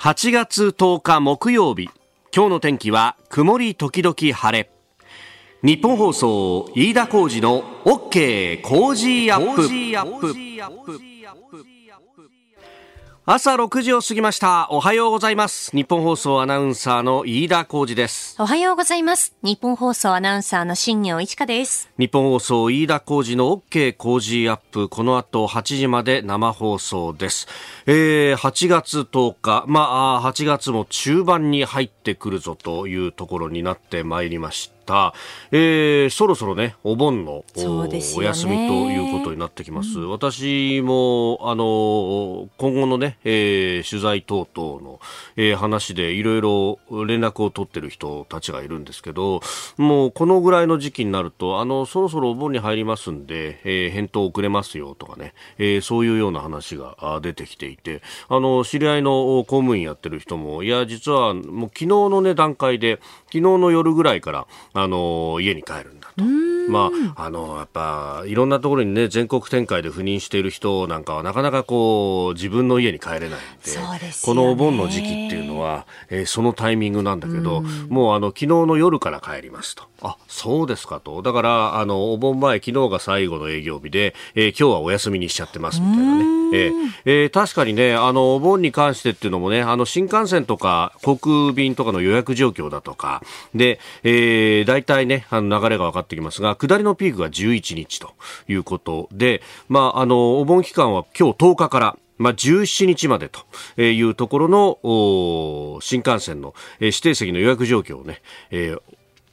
8月10日木曜日。今日の天気は曇り時々晴れ。日本放送飯田浩二の OK 工事アップ。朝6時を過ぎました。おはようございます。日本放送アナウンサーの飯田浩二です。おはようございます。日本放送アナウンサーの新業一華です。日本放送飯田浩二の OK 工事アップ。この後8時まで生放送です、えー、8月10日。まあ8月も中盤に入ってくるぞというところになってまいりました。えー、そろそろね、お盆のお休みということになってきます。うん、私も、あの、今後のね、えー、取材等々の、えー、話でいろいろ連絡を取ってる人たちがいるんですけど、もうこのぐらいの時期になると、あの、そろそろお盆に入りますんで、えー、返答遅れますよとかね、えー、そういうような話が出てきていて、あの、知り合いの公務員やってる人も、いや、実はもう昨日のね、段階で、昨日の夜ぐらいから、あの家に帰ると。まあ、あのやっぱいろんなところにね全国展開で赴任している人なんかはなかなかこう自分の家に帰れないんで、このお盆の時期っていうのは、えー、そのタイミングなんだけど、もうあの昨日の夜から帰りますと。あそうですかと。だからあのお盆前昨日が最後の営業日で、えー、今日はお休みにしちゃってますみたいなね。えー、えー、確かにねあのお盆に関してっていうのもねあの新幹線とか航空便とかの予約状況だとかで、えー、大体ねあの流れが分かってきますが下りのピークが11日ということで、まあ、あのお盆期間は今日10日からまあ、17日までというところの新幹線の指定席の予約状況をね、えー、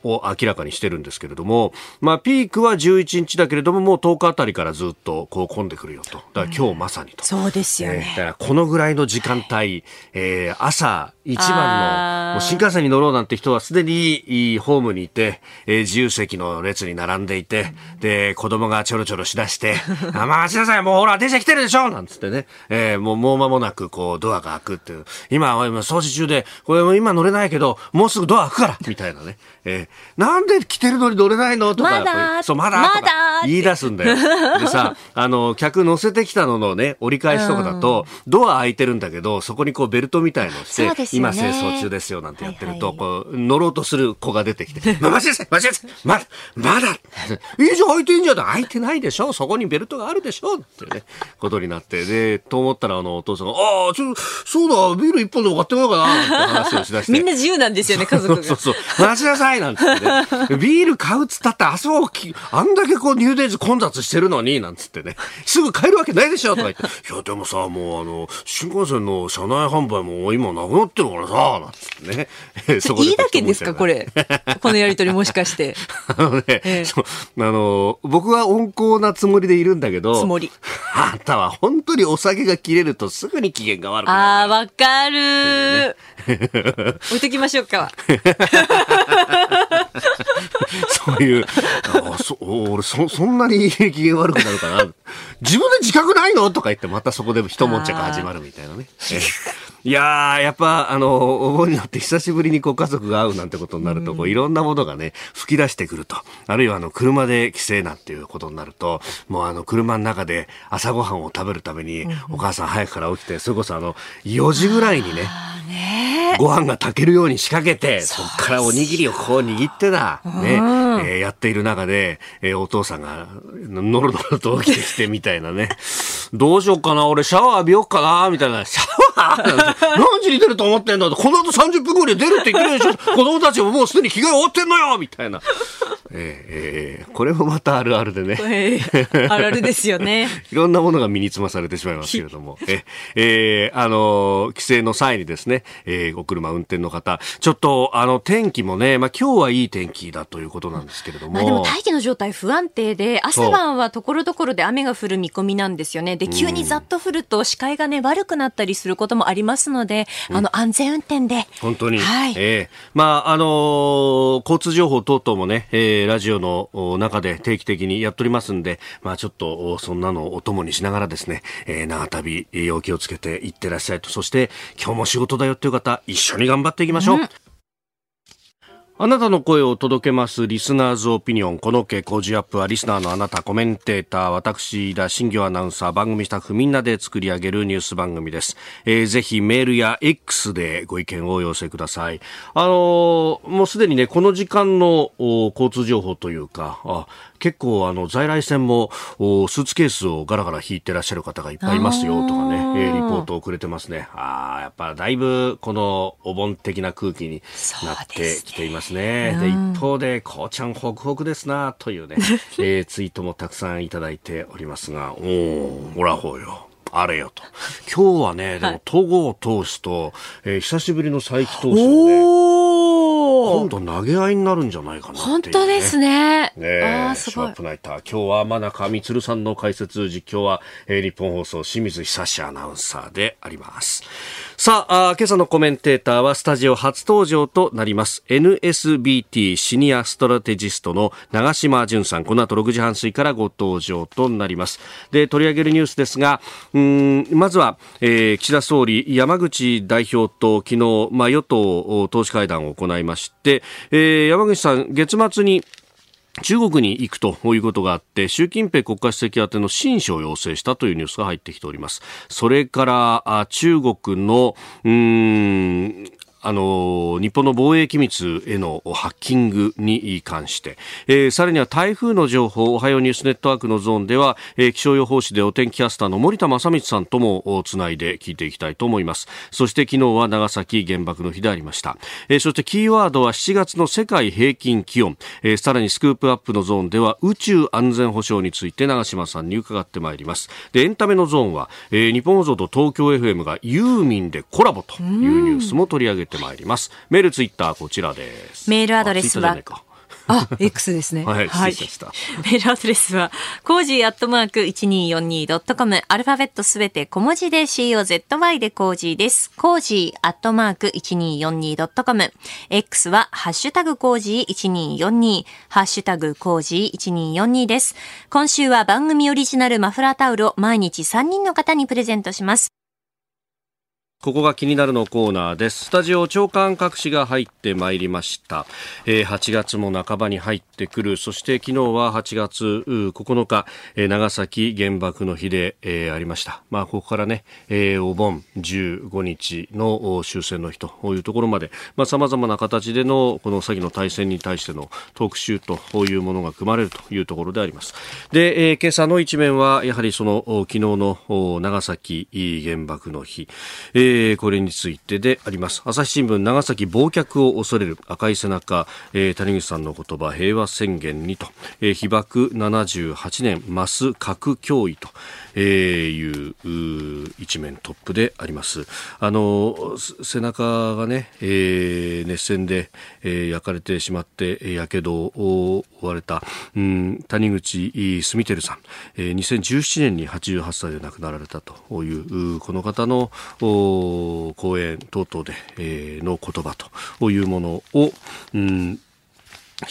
を明らかにしてるんですけれども、まあ、ピークは11日だけれども、もう10日あたりからずっとこう混んでくるよと。だから今日まさにと。そうですよね。えー、だからこのぐらいの時間帯、えー、朝一番の、もう新幹線に乗ろうなんて人はすでにホームにいて、えー、自由席の列に並んでいて、で、子供がちょろちょろしだして、あ、待ちなさい、もうほら、電車来てるでしょなんつってね、えー、もう、もう間もなく、こう、ドアが開くっていう。今、今、掃除中で、これ今乗れないけど、もうすぐドア開くからみたいなね。えー、なんで来てるのに乗れないの？とか、まだ。そう、まだまだ言い出すんだよ。でさ、あの、客乗せてきたののね、折り返しとかだと、ドア開いてるんだけど、そこにこうベルトみたいのをして、今清掃中ですよなんてやってると、こう、乗ろうとする子が出てきて、ま、待ちなさい待ちなさいまだ、まだいいじゃん開いてんじゃん開いてないでしょ？そこにベルトがあるでしょ？ってね、ことになって、で、と思ったらあの、お父さんが、ああ、ちょっと、そうだ、ビール一本でも買ってこようかな、って話をしだして。みんな自由なんですよね、家族が。そうそうそう。待ちなさいなんてね。ビール買うっつったって、あそこ、あんだけこう入電時混雑してるのに、なんつってね、すぐ買えるわけないでしょとか言って、いや、でもさ、もうあの、新幹線の車内販売も今なくなってるからさ、なんつってね。そこいいだけですか、これ。このやりとりもしかして。あのね、ええ、あの、僕は温厚なつもりでいるんだけど、つもり。あんたは本当にお酒が切れるとすぐに機嫌が悪くなる。ああ、わかる、ね、置いときましょうか。そういう、あそ俺そ、そんなに機嫌悪くなるかな。自分で自覚ないの？とか言って、またそこで一悶着始まるみたいなね。いやー、やっぱ、あの、お盆になって久しぶりにご家族が会うなんてことになると、こういろんなものがね、吹き出してくると。あるいは、あの、車で帰省なんていうことになると、もうあの、車の中で朝ごはんを食べるために、お母さん早くから起きて、それこそあの、4時ぐらいにね、ご飯が炊けるように仕掛けて、そっからおにぎりをこう握ってだ、ね、えー、やっている中で、えー、お父さんが、のろのろと起きてきてみたいなね。どうしよっかな俺シャワー浴びよっかなみたいな。シャワー何時に出ると思ってんだこの後30分後に出るって言ってるでしょ子供たちももうすでに着替え終わってんのよみたいな。えー、えー、これもまたあるあるでね。えー、あるあるですよね。いろんなものが身につまされてしまいますけれども。え、えー、あの、帰省の際にですね、えー、お車運転の方、ちょっと、あの、天気もね、まあ今日はいい天気だということなんですけれども。まあでも大気の状態不安定で、朝晩はところどころで雨が降る見込みなんですよね。で、急にざっと降ると視界がね、悪くなったりすることもありますので、あの、安全運転で。本当に。はい。ええー、まあ、あのー、交通情報等々もね、えー、ラジオの中で定期的にやっておりますんで、まあちょっと、そんなのをお供にしながらですね、えー、長旅、お気をつけていってらっしゃいと。そして、今日も仕事だよっていう方、一緒に頑張っていきましょう。うんあなたの声を届けますリスナーズオピニオン。この家工事アップはリスナーのあなた、コメンテーター、私、田新業アナウンサー、番組スタッフみんなで作り上げるニュース番組です。えー、ぜひメールや X でご意見をお寄せください。あのー、もうすでにね、この時間の交通情報というか、あ結構あの在来線もスーツケースをガラガラ引いてらっしゃる方がいっぱいいますよとかね、えー、リポートをくれてますね。ああ、やっぱだいぶこのお盆的な空気になってきていますね。で、一方で、こうちゃんホクホクですなというね、えー、ツイートもたくさんいただいておりますが、おお、ほらほうよ。あれよと。今日はね、でも、戸郷投手と、えー、久しぶりの佐伯投手ね、今度投げ合いになるんじゃないかな、ね、本当ですね。ねあすごい。ショープナイター。今日は真中光さんの解説、実況は、えー、日本放送清水久志アナウンサーであります。さあ、今朝のコメンテーターはスタジオ初登場となります。NSBT シニアストラテジストの長島淳さん。この後6時半過ぎからご登場となります。で、取り上げるニュースですが、うんまずは、えー、岸田総理、山口代表と昨日、まあ、与党党首会談を行いまして、えー、山口さん、月末に中国に行くということがあって、習近平国家主席宛ての親書を要請したというニュースが入ってきております。それから、中国の、うーん、あの日本の防衛機密へのハッキングに関して、えー、さらには台風の情報おはようニュースネットワークのゾーンでは、えー、気象予報士でお天気キャスターの森田正光さんともつないで聞いていきたいと思います。そして昨日は長崎原爆の日でありました、えー、そしてキーワードは7月の世界平均気温、えー、さらにスクープアップのゾーンでは宇宙安全保障について長島さんに伺ってまいります。でエンタメのゾーンは、えー、日本放送と東京 FM がユーミンでコラボというニュースも取り上げてってまいります。メール、ツイッター、こちらです。メールアドレスは。あ、X ですね。はい。はい、メールアドレスは、 cozy アットマーク 1242.com、アルファベットすべて小文字で COZY でコージーです。 cozy アットマーク 1242.com、X は、ハッシュタグ cozy1242、ハッシュタグ cozy1242です。今週は番組オリジナルマフラータオルを毎日3人の方にプレゼントします。ここが気になるのコーナーです。スタジオ朝刊各紙が入ってまいりました。えー、8月も半ばに入ってくる。そして昨日は8月9日、え、長崎原爆の日で、え、ありました。まあ、ここからね、え、お盆15日の終戦の日というところまで、まあ、様々な形でのこの詐欺の対戦に対しての特集というものが組まれるというところであります。で、え、今朝の一面は、やはりその昨日の長崎原爆の日、えーえー、これについてであります。朝日新聞長崎忘却を恐れる。赤い背中、えー、谷口さんの言葉。平和宣言にと、えー、被爆78年増す核脅威と、えー、いう一面トップであります。あの背中がね、えー、熱線で、えー、焼かれてしまってやけどを負われた、うん、谷口住照さん、えー、2017年に88歳で亡くなられたというこの方の講演等々で、えー、の言葉というものを、うん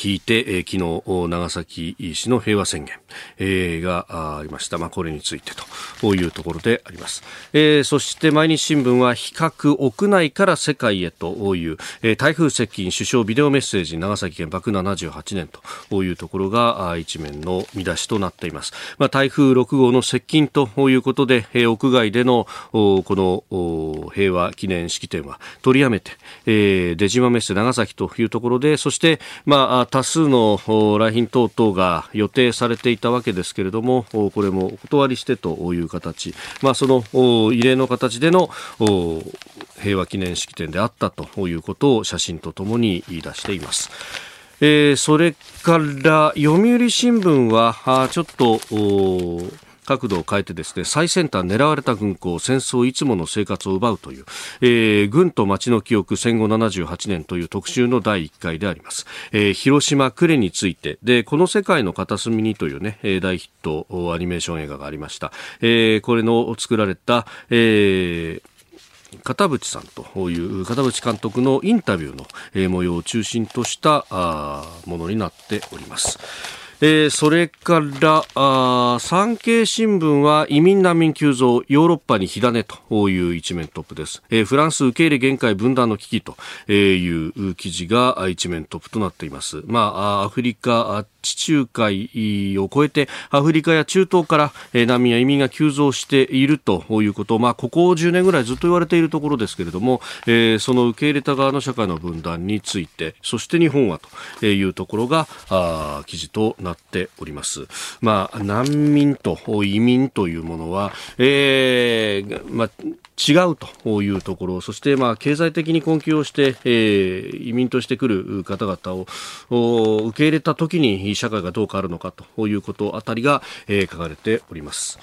引いて、えー、昨日、長崎市の平和宣言、えー、がありました。まあ、これについてというところであります。えー、そして毎日新聞は比較屋内から世界へという、えー、台風接近首相ビデオメッセージ長崎原爆78年というところが一面の見出しとなっています。まあ、台風6号の接近ということで、えー、屋外でのこの平和記念式典は取りやめて、えー、出島メッセ長崎というところで、そして、まあ多数の来賓等々が予定されていたわけですけれども、これもお断りしてという形、まあ、その異例の形での平和記念式典であったということを写真とともに言い出しています。えー、それから読売新聞はあちょっと角度を変えてですね最先端狙われた軍港戦争いつもの生活を奪うという、えー、軍と街の記憶戦後78年という特集の第1回であります、えー、広島呉について。でこの世界の片隅にというね大ヒットアニメーション映画がありました、えー、これの作られた、えー片渕さんという片渕監督のインタビューの、模様を中心としたものになっております。えー、それからあ産経新聞は移民難民急増ヨーロッパに火種という一面トップです、えー、フランス受け入れ限界分断の危機という記事が一面トップとなっています。まあアフリカ地中海を越えてアフリカや中東から難民や移民が急増しているということ、まあ、ここ10年ぐらいずっと言われているところですけれども、えー、その受け入れた側の社会の分断についてそして日本はというところがあ記事となっております。まあ、難民と移民というものは、えーまあ違うというところ、そしてまあ経済的に困窮をして、えー、移民としてくる方々を受け入れた時に社会がどう変わるのかということあたりが、えー、書かれております。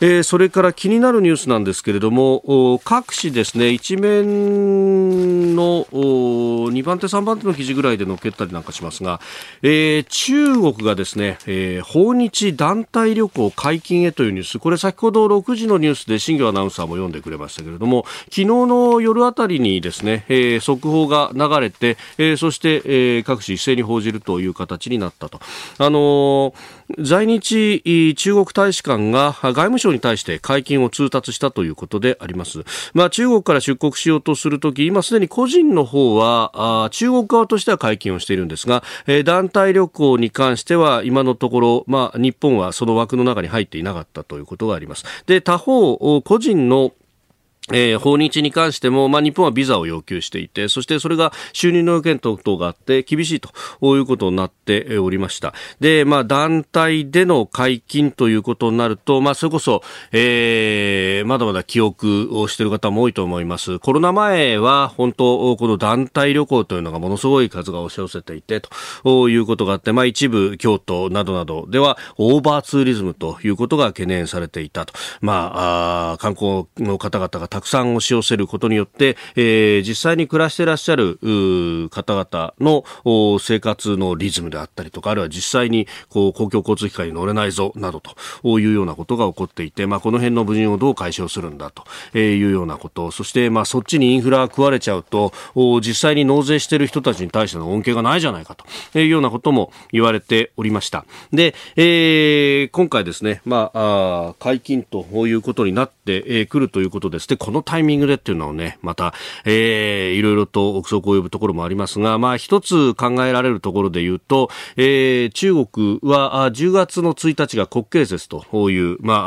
えー、それから気になるニュースなんですけれども各紙ですね一面の2番手3番手の記事ぐらいで載っけたりなんかしますが、えー、中国がですね、えー、訪日団体旅行解禁へというニュースこれ先ほど6時のニュースで新業アナウンサーも読んでくれましたけれども昨日の夜あたりにですね、えー、速報が流れて、えー、そして、えー、各紙一斉に報じるという形になったと。あのー在日中国大使館が外務省に対して解禁を通達したということであります。まあ、中国から出国しようとするとき、今すでに個人の方は中国側としては解禁をしているんですが、え、団体旅行に関しては今のところ、まあ、日本はその枠の中に入っていなかったということがあります。で、他方、個人のえー、訪日に関しても、まあ、日本はビザを要求していて、そしてそれが収入の要件等々があって厳しいということになっておりました。で、まあ、団体での解禁ということになると、まあ、それこそ、えー、まだまだ記憶をしている方も多いと思います。コロナ前は、本当、この団体旅行というのがものすごい数が押し寄せていて、ということがあって、まあ、一部、京都などなどでは、オーバーツーリズムということが懸念されていたと。まあ、あ観光の方々がたくさん押し寄せることによって、えー、実際に暮らしてらっしゃる方々の生活のリズムであったりとか、あるいは実際にこう公共交通機関に乗れないぞなどというようなことが起こっていて、まあ、この辺の矛盾をどう解消するんだというようなこと、そしてまあそっちにインフラが食われちゃうと、実際に納税している人たちに対しての恩恵がないじゃないかというようなことも言われておりました。で、えー、今回ですね、まあ、あ解禁ということになってくるということです。で、このタイミングでっていうのをね、また、えー、いろいろと憶測を呼ぶところもありますが、まあ一つ考えられるところで言うと、えー、中国は10月の1日が国慶節という、まあ、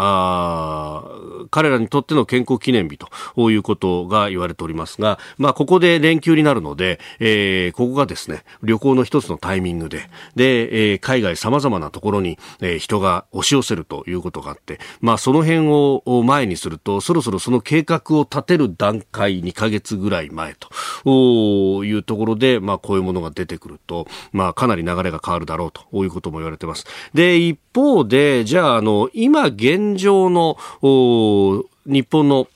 あ彼らにとっての健康記念日ということが言われておりますが、まあここで連休になるので、えー、ここがですね、旅行の一つのタイミングで、で、えー、海外様々なところに、えー、人が押し寄せるということがあって、まあその辺を前にすると、そろそろその計画を立てる段階2ヶ月ぐらい前というところで、まあこういうものが出てくると、まあかなり流れが変わるだろうということも言われてます。で、一方で、じゃあ、あの、今現状の、日本の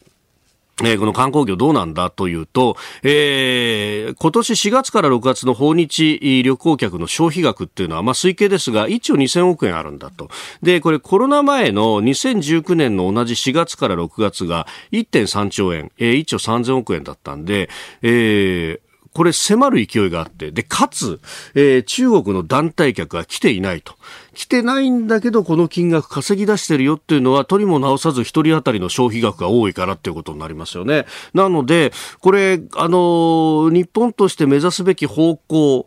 えー、この観光業どうなんだというと、えー、今年4月から6月の訪日旅行客の消費額っていうのは、まあ、推計ですが、1兆2000億円あるんだと。で、これコロナ前の2019年の同じ4月から6月が1.3兆円、えー、1兆3000億円だったんで、えー、これ迫る勢いがあって、で、かつ、えー、中国の団体客が来ていないと。来てないんだけど、この金額稼ぎ出してるよっていうのは、取りも直さず一人当たりの消費額が多いからっていうことになりますよね。なので、これ、あの、日本として目指すべき方向、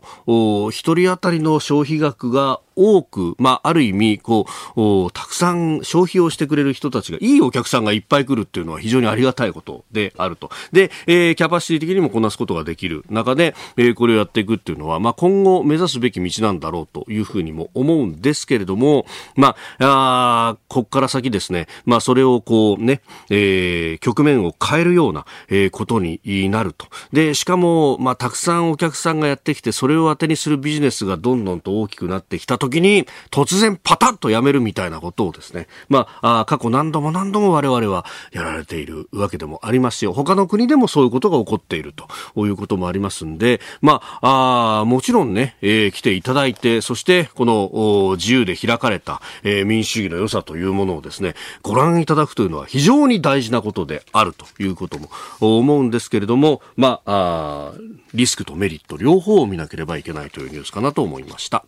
一人当たりの消費額が多く、まあ、ある意味、こう、たくさん消費をしてくれる人たちが、いいお客さんがいっぱい来るっていうのは非常にありがたいことであると。で、えー、キャパシティ的にもこなすことができる中で、えー、これをやっていくっていうのは、まあ、今後目指すべき道なんだろうというふうにも思うんですけれども、まあ、あこっから先ですね、まあ、それをこうね、えー、局面を変えるような、えー、ことになると。で、しかも、まあ、たくさんお客さんがやってきて、それを当てにするビジネスがどんどんと大きくなってきたと時に突然パタッとやめるみたいなことをですね、まあ、あ過去何度も何度も我々はやられているわけでもありますよ。他の国でもそういうことが起こっているということもありますんで、まあ、あもちろんね、えー、来ていただいて、そしてこの自由で開かれた、えー、民主主義の良さというものをですね、ご覧いただくというのは非常に大事なことであるということも思うんですけれども、まあ、あリスクとメリット両方を見なければいけないというニュースかなと思いました。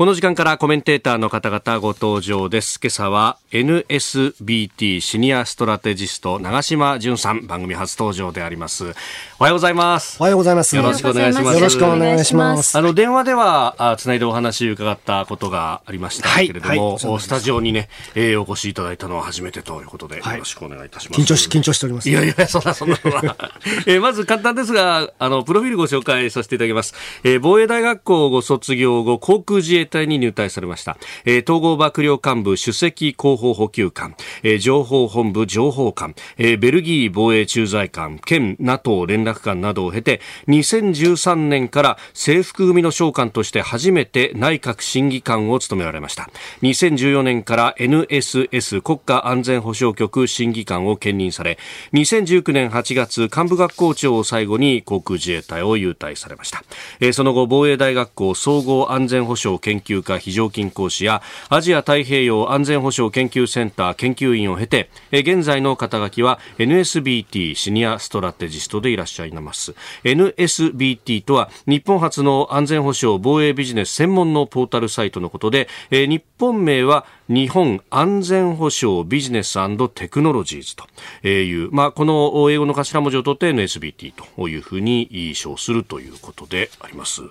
この時間からコメンテーターの方々ご登場です。今朝は NSBT シニアストラテジスト長島淳さん番組初登場であります。おはようございます。おはようございます。よろしくお願いします。よろしくお願いします。あの電話ではあつないでお話伺ったことがありましたけれども、はいはい、スタジオにね、えー、お越しいただいたのは初めてということで、はい、よろしくお願いいたします。緊張し緊張しております。いやいやそんなそんな えー、まず簡単ですがあのプロフィールご紹介させていただきます。えー、防衛大学校をご卒業後航空自衛隊に入隊されました。えー、統合幕僚幹部首席広報補給官、えー、情報本部情報官、えー、ベルギー防衛駐在官、県 NATO 連絡官などを経て、2013年から制服組の将官として初めて内閣審議官を務められました。2014年から NSS 国家安全保障局審議官を兼任され、2019年8月幹部学校長を最後に航空自衛隊を優待されました。えー、その後、防衛大学校総合安全保障研究科非常勤講師やアジア太平洋安全保障研究センター研究員を経て現在の肩書きは NSBT シニアストラテジストでいらっしゃいます NSBT とは日本初の安全保障防衛ビジネス専門のポータルサイトのことで日本名は日本安全保障ビジネステクノロジーズという、まあ、この英語の頭文字を取って NSBT というふうに称するということであります。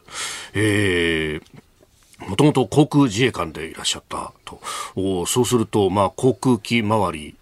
えーもともと航空自衛官でいらっしゃったと。おそうすると、まあ、航空機周り、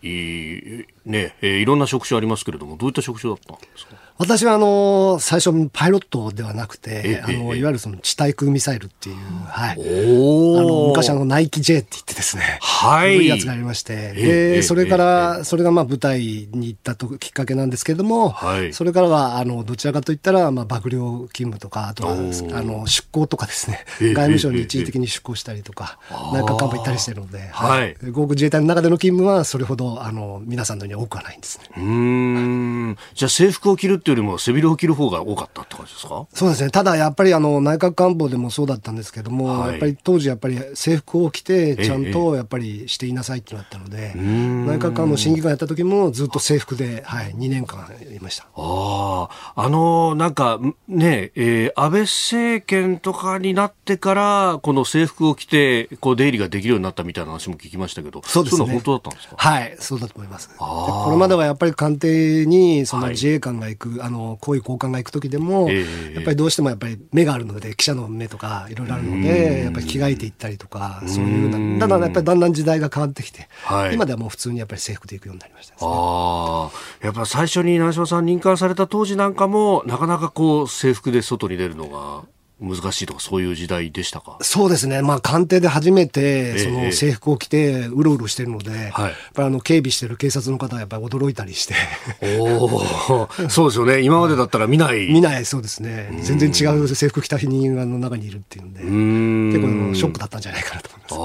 ね、えー、いろんな職種ありますけれども、どういった職種だったんですか？私はあの最初パイロットではなくて、あのいわゆるその地対空ミサイルっていう、はい、あの昔あのナイキ J って言ってですね、はい、いやつがありまして、でそれからそれがまあ舞台に行ったときっかけなんですけれども、はい、それからはあのどちらかといったらまあ幕僚勤務とかあとはあの出向とかですね、外務省に一時的に出向したりとか、内閣官房行ったりしてるので、はい、航空自衛隊の中での勤務はそれほどあの皆さんのように多くはないんですね。うん。じゃあ制服を着るっていうよりも背広を着る方が多かったって感じですか？そうですね。ただやっぱりあの内閣官房でもそうだったんですけども、はい、やっぱり当時やっぱり制服を着てちゃんとやっぱりしていなさいってなったので、内閣官房審議官やった時もずっと制服で、はい、2年間いました。ああ、あのなんかね、えー、安倍政権とかになってからこの制服を着てこう出入りができるようになったみたいな話も聞きましたけど、そうですね。本当だったんですか？はい、そうだと思います。これまではやっぱり官邸にその自衛官が行く、はい、あのこういう交換が行く時でも、えー、やっぱりどうしてもやっぱり目があるので記者の目とかいろいろあるのでやっぱり着替えていったりとかそういうだからやっぱりだんだん時代が変わってきて、はい、今ではもう普通にやっぱり制服で行くようになりました、ね、あやっぱ最初に長嶋さん任官された当時なんかもなかなかこう制服で外に出るのが難しいとかそういう時代でしたか？そうですね、まあ、官邸で初めてその制服を着てうろうろしてるので、ええ、やっぱりあの警備してる警察の方はやっぱり驚いたりして。おそうですよね。今までだったら見ない、見ない。そうですね。全然違う制服着た人間の中にいるっていうんで結構ショックだったんじゃないかなと思います。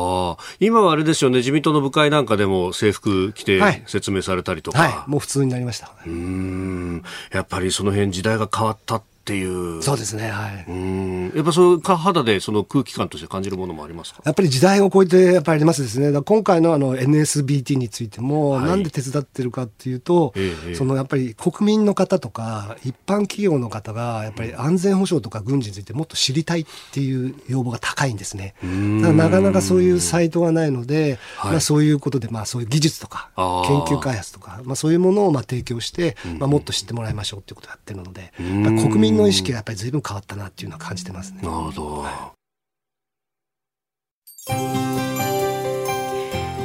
あ今はあれですよね。自民党の部会なんかでも制服着て説明されたりとか、はいはい、もう普通になりました。うん。やっぱりその辺時代が変わったっていう。そうですね。はい。うん。やっぱそう肌でその空気感として感じるものもありますか？やっぱり時代を超えてやっぱりありますですね。今回のあの NSBT についても、なんで手伝ってるかっていうと、そのやっぱり国民の方とか一般企業の方がやっぱり安全保障とか軍事についてもっと知りたいっていう要望が高いんですね。なかなかそういうサイトがないので、はい、まあそういうことでまあそういう技術とか研究開発とか、まあそういうものをまあ提供して、まあもっと知ってもらいましょうっていうことをやってるので、国民の意識がやっぱり随分変わったなっていうのは感じてますね。なるほど。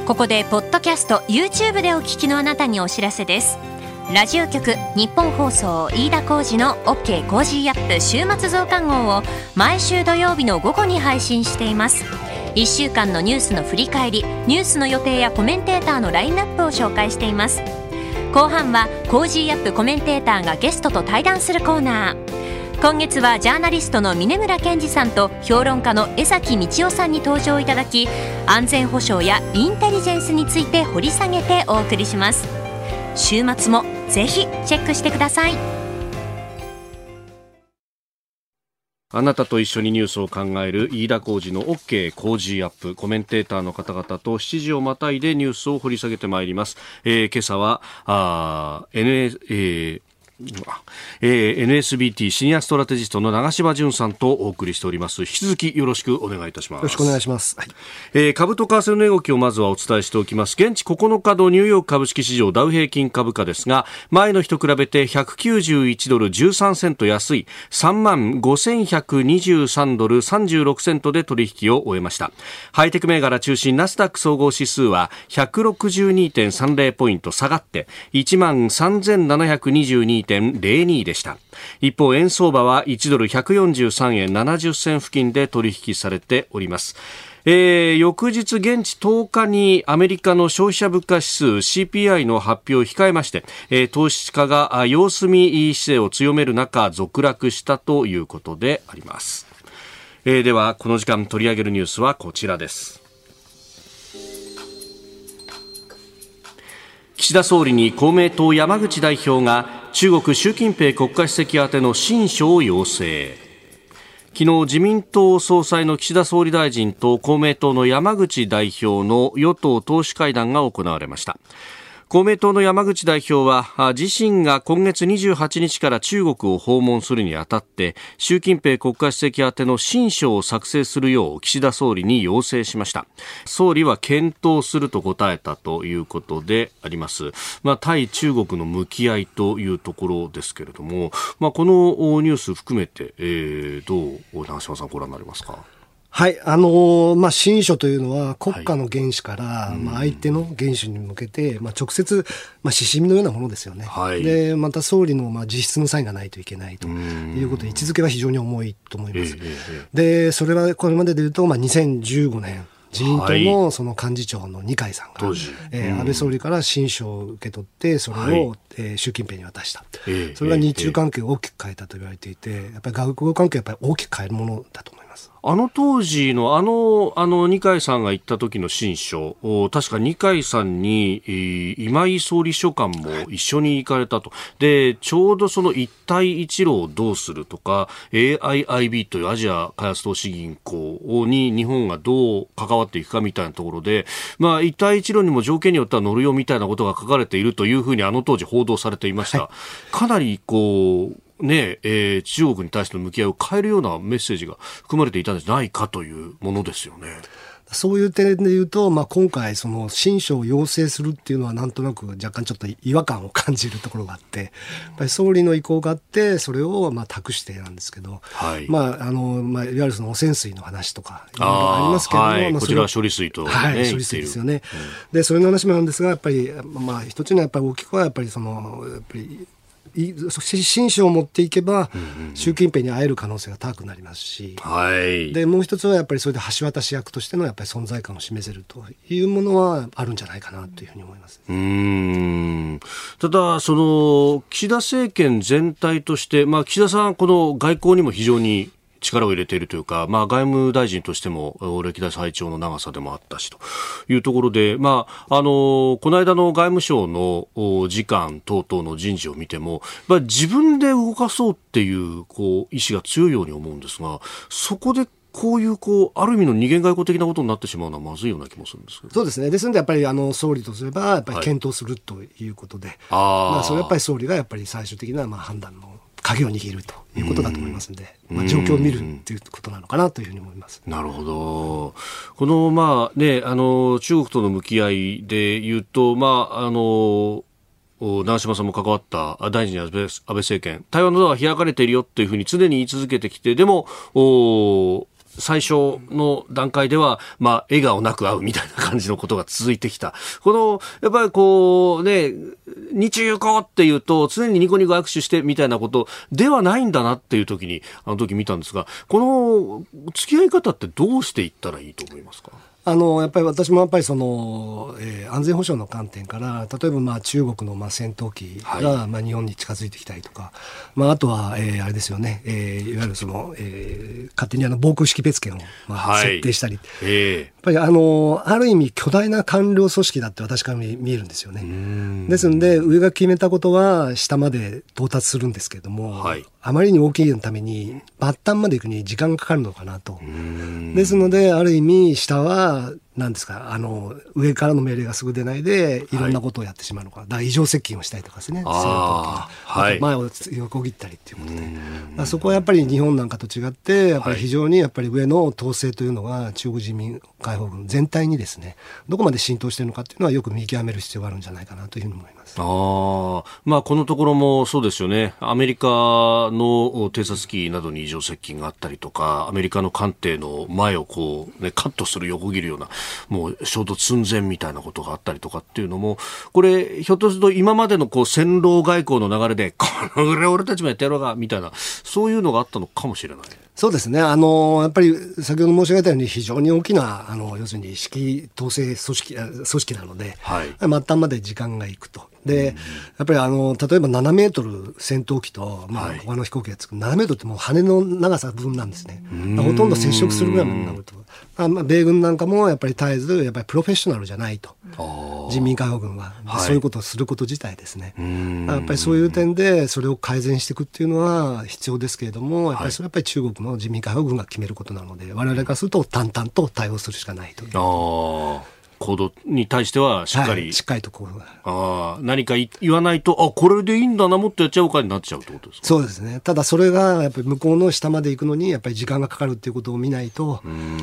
ここでポッドキャスト YouTube でお聞きのあなたにお知らせです。ラジオ局日本放送飯田浩司の OK コージーアップ週末増刊号を毎週土曜日の午後に配信しています。1週間のニュースの振り返りニュースの予定やコメンテーターのラインナップを紹介しています。後半は Cozy up コメンテーターがゲストと対談するコーナー今月はジャーナリストの峯村健司さんと評論家の江崎道朗さんに登場いただき安全保障やインテリジェンスについて掘り下げてお送りします。週末もぜひチェックしてください。あなたと一緒にニュースを考える飯田浩二の OK 工事アップ。コメンテーターの方々と7時をまたいでニュースを掘り下げてまいります、えー、今朝はあ N、えーえー、NSBT シニアストラテジストの長柴淳さんとお送りしております。引き続きよろしくお願いいたします。よろしくお願いします。はい、えー、株と為替の値動きをまずはお伝えしておきます。現地9日のニューヨーク株式市場ダウ平均株価ですが、前の日と比べて191ドル13セント安い3万5123ドル36セントで取引を終えました。ハイテク銘柄中心ナスダック総合指数は162.30ポイント下がって1万2.02でした。一方、円相場は1ドル143円70銭付近で取引されております。えー、翌日現地10日にアメリカの消費者物価指数 CPI の発表を控えまして、えー、投資家が様子見姿勢を強める中続落したということであります、えー、ではこの時間取り上げるニュースはこちらです岸田総理に公明党山口代表が中国習近平国家主席宛ての親書を要請。昨日自民党総裁の岸田総理大臣と公明党の山口代表の与党党首会談が行われました。公明党の山口代表は自身が今月28日から中国を訪問するにあたって習近平国家主席宛ての親書を作成するよう岸田総理に要請しました。総理は検討すると答えたということであります、まあ、対中国の向き合いというところですけれども、まあ、このニュース含めて、えー、どう長嶋さんご覧になりますか？はい、あのー、まあ、新書というのは国家の原資から、はい、まあ、相手の原資に向けて、まあ、直接、まあ、指針のようなものですよね。はい、で、また総理の、まあ、実質のサインがないといけないということで、位置づけは非常に重いと思います。で、それはこれまでで言うと、まあ、2015年。自民党のその幹事長の二階さんが、はい、えー、安倍総理から親書を受け取って、それを、はい、えー、習近平に渡した、えー、それが日中関係を大きく変えたと言われていて、やっぱり外交関係はやっぱり大きく変えるものだとます。あの当時のあの、あの二階さんが行った時の新書、確か二階さんに、今井総理秘書官も一緒に行かれたと。で、ちょうどその一帯一路をどうするとか、AIIB というアジア開発投資銀行に日本がどう関わっていくかみたいなところで、まあ、一帯一路にも条件によっては乗るよみたいなことが書かれているというふうにあの当時報道されていました。はい、かなりこう、ねえー、中国に対しての向き合いを変えるようなメッセージが含まれていたんじゃないかというものですよね。そういう点で言うと、まあ、今回、その新書を要請するっていうのは、なんとなく若干ちょっと違和感を感じるところがあって、やっぱり総理の意向があって、それをまあ託してなんですけど、はい、まああのまあ、いわゆるその汚染水の話とか、いろいろありますけども、はい、まあ、こちらは処理水と、ね、はい、処理水ですよね。うん、で、それの話もあるんですが、やっぱり、まあ、一つにはやっぱり大きくは、やっぱりその、やっぱり、新書を持っていけば、習近平に会える可能性が高くなりますし、はい、でもう一つはやっぱりそれで橋渡し役としてのやっぱり存在感を示せるというものはあるんじゃないかなというふうに思います。うん。ただ、その岸田政権全体として、まあ、岸田さん、この外交にも非常に力を入れているというか、まあ、外務大臣としても歴代最長の長さでもあったしというところで、まあ、あのこの間の外務省の次官等々の人事を見ても、まあ、自分で動かそうっていうこう意思が強いように思うんですがそこでこういうこうある意味の二元外交的なことになってしまうのはまずいような気もするんですそうですね。ですのでやっぱりあの総理とすればやっぱり検討するということで、はい、あまあ、それはやっぱり総理がやっぱり最終的なまあ判断の鍵を握るということだと思いますので、まあ、状況を見るということなのかなというふうに思います。なるほど。この、まあね、あの、中国との向き合いで言うと、まあ、あの、長嶋さんも関わった大臣安倍安倍政権、台湾のドアは開かれているよというふうに常に言い続けてきて、でも、最初の段階では、まあ、笑顔なく会うみたいな感じのことが続いてきた。この、やっぱりこう、ね、日友好っていうと、常にニコニコ握手してみたいなことではないんだなっていう時に、あの時見たんですが、この付き合い方ってどうしていったらいいと思いますか？あのやっぱり私もやっぱりその、えー、安全保障の観点から例えばまあ中国のまあ戦闘機がまあ日本に近づいてきたりとか、まあ、あとは、えー、あれですよね、えー、いわゆるその、えー、勝手にあの防空識別圏をまあ設定したり、はいえ。ー、やっぱりあのある意味巨大な官僚組織だって私から見えるんですよね。ですので上が決めたことは下まで到達するんですけれども、はい、あまりに大きいのために末端まで行くに時間がかかるのかなと。ですのである意味下はなんですか、あの、上からの命令がすぐ出ないで、いろんなことをやってしまうのか。はい、だから異常接近をしたりとかですね。はい、前を横切ったりっていうことで。そこはやっぱり日本なんかと違って、やっぱり非常にやっぱり上の統制というのが中国人民解放軍全体にですね、どこまで浸透しているのかっていうのはよく見極める必要があるんじゃないかなというふうに思います。あまあ、このところもそうですよね。アメリカの偵察機などに異常接近があったりとか、アメリカの艦艇の前をこう、ね、カットする横切るようなもう衝突寸前みたいなことがあったりとかっていうのも、これ、ひょっとすると今までのこう戦狼外交の流れで、このぐらい俺たちもやってやろうが、みたいな、そういうのがあったのかもしれない。そうですね。あの、やっぱり先ほど申し上げたように非常に大きな、あの、要するに指揮統制組織、組織なので、はい、末端まで時間がいくと。で、やっぱりあの、例えば7メートル戦闘機と、まあ、他の飛行機がつく、7メートルってもう羽の長さ分なんですね。ほとんど接触するぐらいになると。あまあ、米軍なんかもやっぱり絶えず、やっぱりプロフェッショナルじゃないと。人民解放軍は、はい、そういうことをすること自体ですね。やっぱりそういう点で、それを改善していくっていうのは必要ですけれども、やっぱりそれはやっぱり中国の人民解放軍が決めることなので、我々からすると淡々と対応するしかないという。行動に対してはしっかり、はい、しっかりとこうあ何か言わないとあこれでいいんだなもっとやっちゃおうかになっちゃうってことですか？そうですね。ただそれがやっぱり向こうの下まで行くのにやっぱり時間がかかるっていうことを見ないと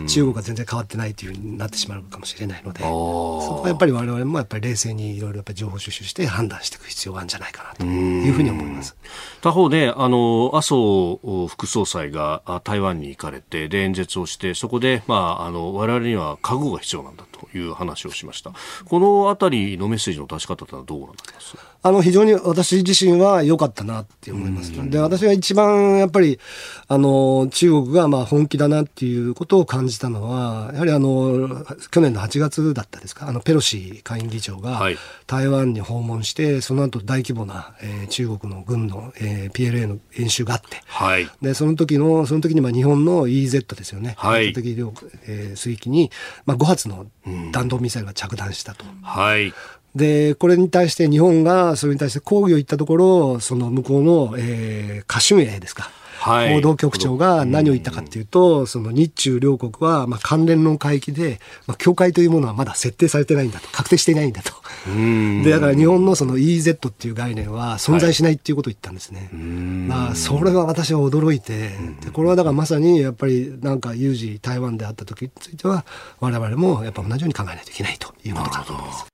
中国が全然変わってないというふうになってしまうかもしれないのでそこはやっぱり我々もやっぱり冷静にいろいろ情報収集して判断していく必要があるんじゃないかなというふうに思います。他方であの麻生副総裁が台湾に行かれてで演説をしてそこで、まあ、あの我々には覚悟が必要なんだという話をしました。このあたりのメッセージの出し方というのはどうご覧になります？あの、非常に私自身は良かったなって思います。で、私が一番やっぱり、あの、中国がまあ本気だなっていうことを感じたのは、やはりあの、去年の8月だったですか、あの、ペロシ下院議長が台湾に訪問して、その後大規模な、えー、中国の軍の、えー、PLA の演習があって、はい、で、その時の、その時にまあ日本の EZ ですよね。はい。的領、えー、水域に、まあ5発の弾道ミサイルが着弾したと。はい。で、これに対して日本がそれに対して抗議を言ったところ、その向こうの、えー、カシュンエですか。はい、報道局長が何を言ったかっていうと、その日中両国は、まあ、関連の海域で、まあ、境界というものはまだ設定されてないんだと、確定していないんだと。で、だから日本のその EZ っていう概念は存在しないっていうことを言ったんですね。はい、まあ、それは私は驚いて、でこれはだからまさにやっぱりなんか有事台湾であった時については、我々もやっぱ同じように考えないといけないということかと思います。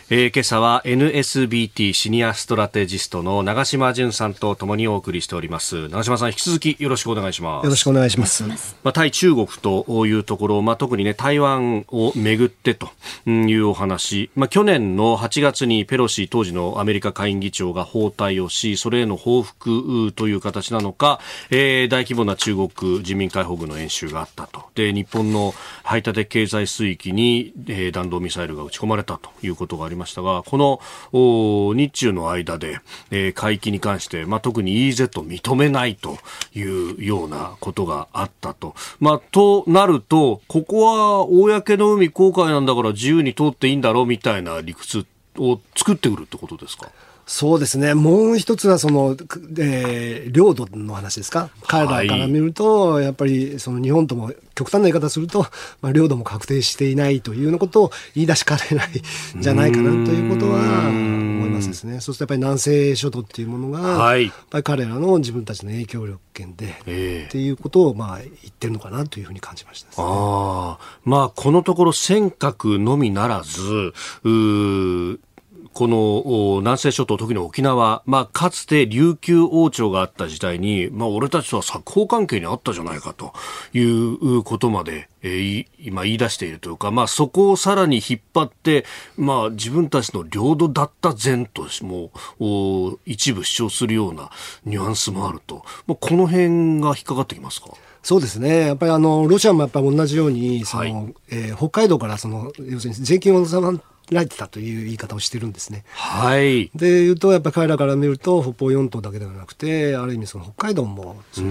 えー、今朝は NSBT シニアストラテジストの長島淳さんとともにお送りしております。長島さん引き続きよろしくお願いします。よろしくお願いします。まあ、対中国というところ、まあ、特にね台湾をめぐってというお話、まあ、去年の8月にペロシ当時のアメリカ下院議長が訪台をしそれへの報復という形なのか、えー、大規模な中国人民解放軍の演習があったと。で日本の排他的経済水域に、えー、弾道ミサイルが撃ち込まれたということがありましたが、この日中の間で、えー、海域に関して、まあ、特に EZ 認めないというようなことがあったと。まあ、となると、ここは公の海公海なんだから自由に通っていいんだろうみたいな理屈を作ってくるってことですか？そうですね。もう一つは、その、えー、領土の話ですか？彼らから見ると、やっぱり、その日本とも極端な言い方すると、まあ、領土も確定していないというようなことを言い出しかねないじゃないかなということは思いますですね。そうするとやっぱり南西諸島っていうものが、はい、やっぱり彼らの自分たちの影響力圏で、えー、っていうことをまあ言ってるのかなというふうに感じました、ね、あまあこのところ尖閣のみならず、うこの南西諸島、特に沖縄、まあ、かつて琉球王朝があった時代に、まあ、俺たちとは作法関係にあったじゃないかということまで、えー、今言い出しているというか、まあ、そこをさらに引っ張って、まあ、自分たちの領土だった前とも一部主張するようなニュアンスもあると、まあ、この辺が引っかかってきますか？そうですね。やっぱりあの、ロシアもやっぱり同じように、その、はい、えー、北海道からその、要するに税金をられてたという言い方をしてるんですね。はい。で、言うと、やっぱり彼らから見ると、北方四島だけではなくて、ある意味その北海道もそ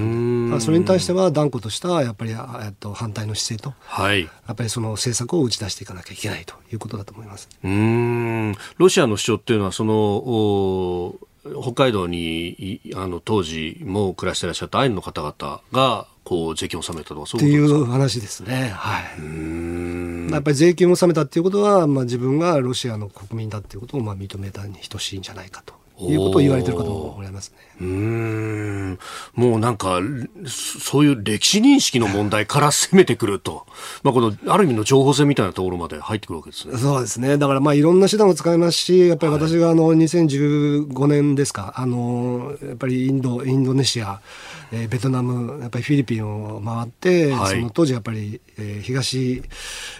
それに対しては断固としたやっぱり、えっと、反対の姿勢と、はい。やっぱりその政策を打ち出していかなきゃいけないということだと思います。うん。ロシアの主張っていうのは、その、お北海道にあの当時も暮らしてらっしゃったアイヌの方々がこう税金を納めたとかそういうことですか？っていう話ですね。はい。やっぱり税金を納めたっていうことは、まあ、自分がロシアの国民だっていうことをまあ認めたに等しいんじゃないかと。いうことを言われてるかと思いますね。うんもうなんか、そういう歴史認識の問題から攻めてくると、まあこのある意味の情報戦みたいなところまで入ってくるわけですね。そうですね。だからまあいろんな手段を使いますし、やっぱり私があの2015年ですか、あの、やっぱりインド、インドネシア、えー、ベトナム、やっぱりフィリピンを回って、はい、その当時やっぱり、えー、東、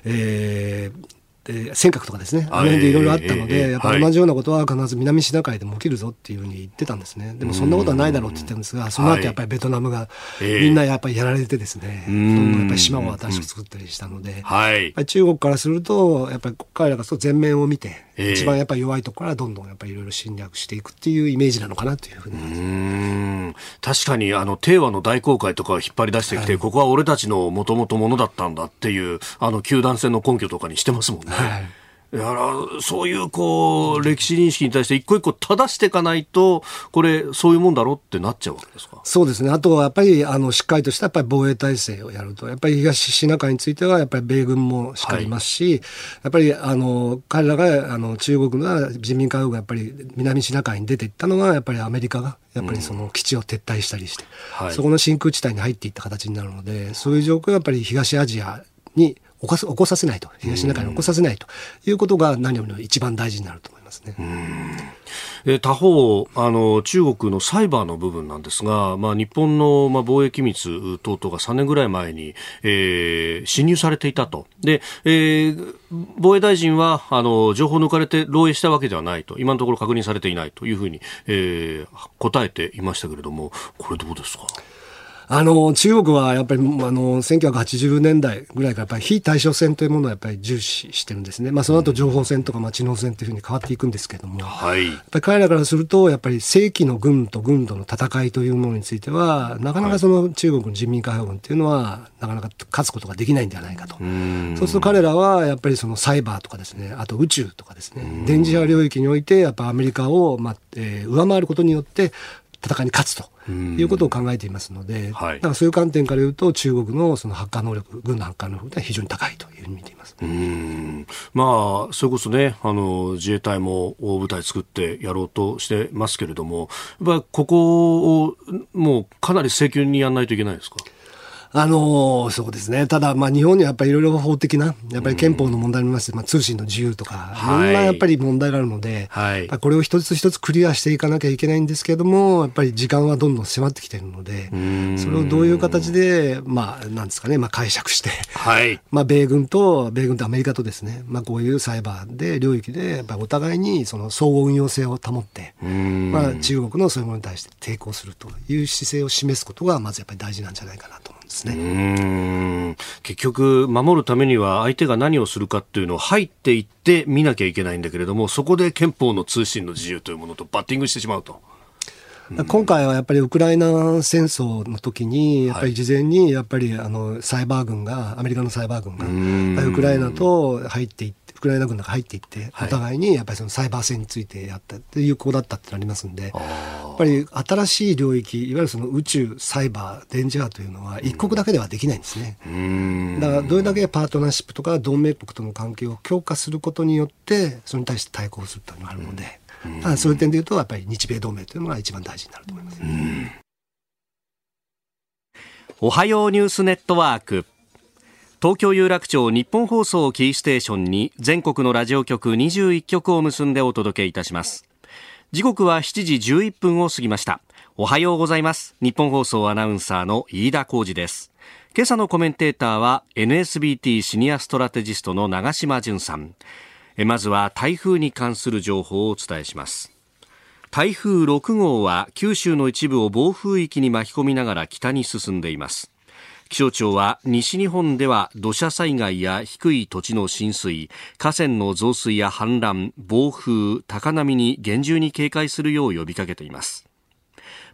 えー、えー、尖閣とかですね、あの辺でいろいろあったので、やっぱ同じようなことは必ず南シナ海でも起きるぞっていうふうに言ってたんですね。でもそんなことはないだろうって言ってるんですが、その後やっぱりベトナムがみんなやっぱりやられてですね、どん。どんやっぱり島を新しく作ったりしたので、はい、中国からすると、やっぱり彼らがそう全面を見て、一番やっぱり弱いところからどんどんやっぱりいろいろ侵略していくっていうイメージなのかなというふうに。うん。確かにあの定和の大航海とかを引っ張り出してきて、はい、ここは俺たちのもともとものだったんだっていうあの球団戦の根拠とかにしてますもんね。はいだからそういうこう歴史認識に対して一個一個正していかないとこれそういうもんだろうってなっちゃうわけですか？そうですね。あとはやっぱりあのしっかりとしたやっぱり防衛体制をやるとやっぱり東シナ海についてはやっぱり米軍もしっかりますし、はい、やっぱりあの彼らがあの中国の人民解放がやっぱり南シナ海に出ていったのはやっぱりアメリカがやっぱりその基地を撤退したりして、うんはい、そこの真空地帯に入っていった形になるのでそういう状況はやっぱり東アジアに起こ起こさせないと、東シナ海に起こさせないということが何よりも一番大事になると思いますね。え他方あの、中国のサイバーの部分なんですが、まあ、日本の、まあ、貿易密等々が3年ぐらい前に、えー、侵入されていたと。で、えー、防衛大臣はあの情報抜かれて漏洩したわけではないと、今のところ確認されていないというふうに、えー、答えていましたけれども、これどうですか？あの、中国はやっぱり、あの、1980年代ぐらいからやっぱり非対称戦というものをやっぱり重視してるんですね。まあ、その後情報戦とか、まあ、知能戦というふうに変わっていくんですけれども、はい。やっぱり彼らからすると、やっぱり正規の軍と軍との戦いというものについては、なかなかその中国の人民解放軍っていうのは、なかなか勝つことができないんではないかと。そうすると彼らは、やっぱりそのサイバーとかですね、あと宇宙とかですね、電磁波領域において、やっぱアメリカを、まあ、えー、上回ることによって、戦いに勝つということを考えていますので、はい、だからそういう観点から言うと、中国のその発火能力、軍の発火能力は非常に高いというふうに見ています。うん。まあ、それこそね、あの自衛隊も大舞台作ってやろうとしてますけれども、やっぱここをもうかなり請求にやらないといけないですか？あのー、そうですね。ただ、まあ、日本にはやっぱりいろいろ法的な、やっぱり憲法の問題もありますし、まあ、通信の自由とか、い。ろんなやっぱり問題があるので、はい、これを一つ一つクリアしていかなきゃいけないんですけれども、やっぱり時間はどんどん迫ってきているので、それをどういう形で、まあ、なんですかね、まあ、解釈して、はい、まあ、米軍と、米軍とアメリカとですね、まあ、こういうサイバーで、領域で、やっぱりお互いに、その相互運用性を保って、まあ、中国のそういうものに対して抵抗するという姿勢を示すことが、まずやっぱり大事なんじゃないかなと。ですね。結局、守るためには相手が何をするかっていうのを入っていって見なきゃいけないんだけれどもそこで憲法の通信の自由というものとバッティングしてしまうと。今回はやっぱりウクライナ戦争の時に、やっぱり事前にやっぱりあのサイバー軍が、アメリカのサイバー軍が、ウクライナと入っていって、ウクライナ軍が入っていって、お互いにやっぱりそのサイバー戦についてやったって有効だったってなりますんで、やっぱり新しい領域、いわゆるその宇宙、サイバー、電磁波というのは一国だけではできないんですね。だからどれだけパートナーシップとか同盟国との関係を強化することによって、それに対して対抗するというのがあるので、ただそういう点でいうと、やっぱり日米同盟というのが一番大事になると思います。おはようニュースネットワーク。東京有楽町日本放送キーステーションに全国のラジオ局21局を結んでお届けいたします。時刻は7時11分を過ぎました。おはようございます。日本放送アナウンサーの飯田浩二です。今朝のコメンテーターは NSBT シニアストラテジストの長島淳さん。まずは台風に関する情報をお伝えします。台風6号は九州の一部を暴風域に巻き込みながら北に進んでいます。気象庁は西日本では土砂災害や低い土地の浸水河川の増水や氾濫暴風高波に厳重に警戒するよう呼びかけています。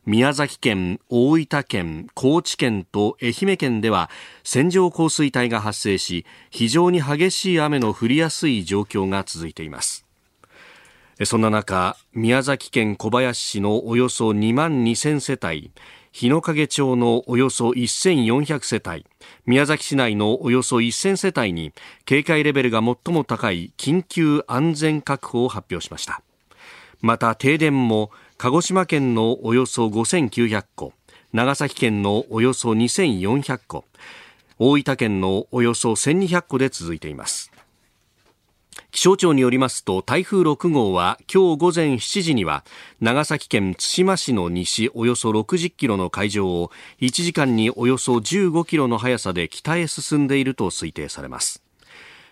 宮崎県、大分県、高知県と愛媛県では線状降水帯が発生し非常に激しい雨の降りやすい状況が続いています。そんな中宮崎県小林市のおよそ2万2000世帯日之影町のおよそ1400世帯宮崎市内のおよそ1000世帯に警戒レベルが最も高い緊急安全確保を発表しました。また停電も鹿児島県のおよそ5900戸長崎県のおよそ2400戸大分県のおよそ1200戸で続いています。気象庁によりますと台風6号は今日午前7時には長崎県対馬市の西およそ60キロの海上を1時間におよそ15キロの速さで北へ進んでいると推定されます。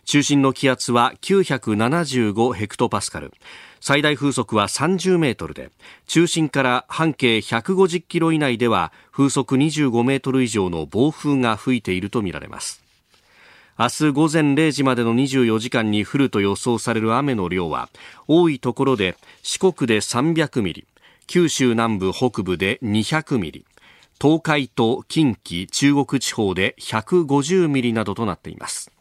中心の気圧は975ヘクトパスカル。最大風速は30メートルで中心から半径150キロ以内では風速25メートル以上の暴風が吹いているとみられます。明日午前0時までの24時間に降ると予想される雨の量は多いところで四国で300ミリ九州南部北部で200ミリ東海と近畿中国地方で150ミリなどとなっています。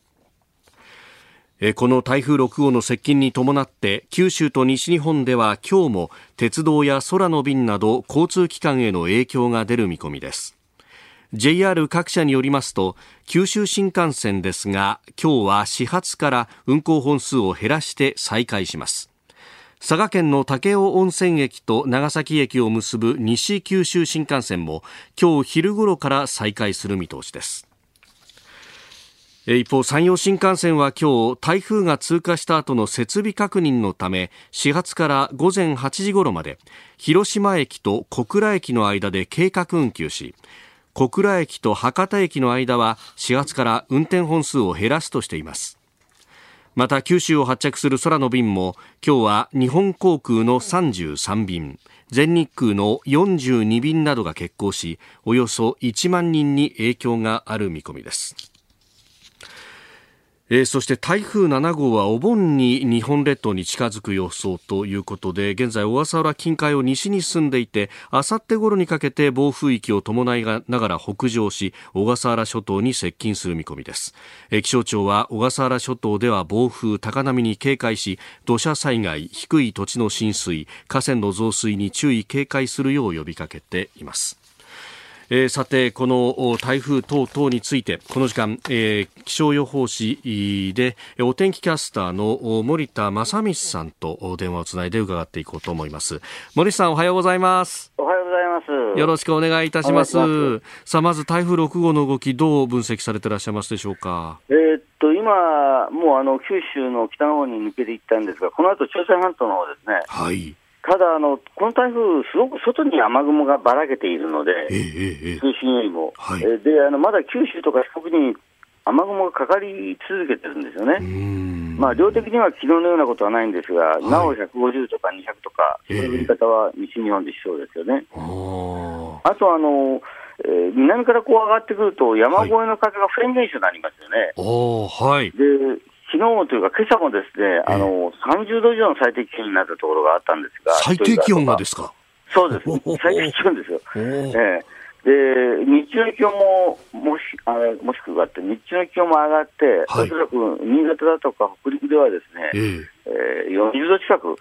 この台風6号の接近に伴って九州と西日本では今日も鉄道や空の便など交通機関への影響が出る見込みです。JR 各社によりますと九州新幹線ですが今日は始発から運行本数を減らして再開します。佐賀県の武雄温泉駅と長崎駅を結ぶ西九州新幹線も今日昼頃から再開する見通しです。一方山陽新幹線は今日台風が通過した後の設備確認のため始発から午前8時頃まで広島駅と小倉駅の間で計画運休し小倉駅と博多駅の間は始発から運転本数を減らすとしています。また九州を発着する空の便も今日は日本航空の33便全日空の42便などが欠航しおよそ1万人に影響がある見込みです。えー、そして台風7号はお盆に日本列島に近づく予想ということで現在小笠原近海を西に進んでいてあさって頃にかけて暴風域を伴いながら北上し小笠原諸島に接近する見込みです、えー、気象庁は小笠原諸島では暴風高波に警戒し土砂災害低い土地の浸水河川の増水に注意警戒するよう呼びかけています。えー、さて、この台風等々について、この時間、えー、気象予報士で、お天気キャスターの森田正光さんと電話をつないで伺っていこうと思います。森さん、おはようございます。おはようございます。よろしくお願いいたします。ますさあ、まず台風6号の動き、どう分析されていらっしゃいますでしょうか？えー、っと、今、もうあの、九州の北の方に抜けていったんですが、この後、朝鮮半島の方ですね。はい。ただあの、この台風、すごく外に雨雲がばらけているので、え中心よりも、はい、であのまだ九州とか四国に雨雲がかかり続けてるんですよね。まあ、量的には昨日のようなことはないんですが、はい、なお150とか200とか、そういう降り方は西日本でしそうですよね。あとあの、えー、南からこう上がってくると、山越えの風がフェーン現象になりますよね。はい、で昨日というか、今朝もですね、あの、30度以上の最低気温になったところがあったんですが。最低気温がですか？そうです。最低気温ですよ。えー、で、日中の気温も、もし、あもしくはって、日中の気温も上がって、はい、おそらく新潟だとか北陸ではですね、えー、えー、40度近く、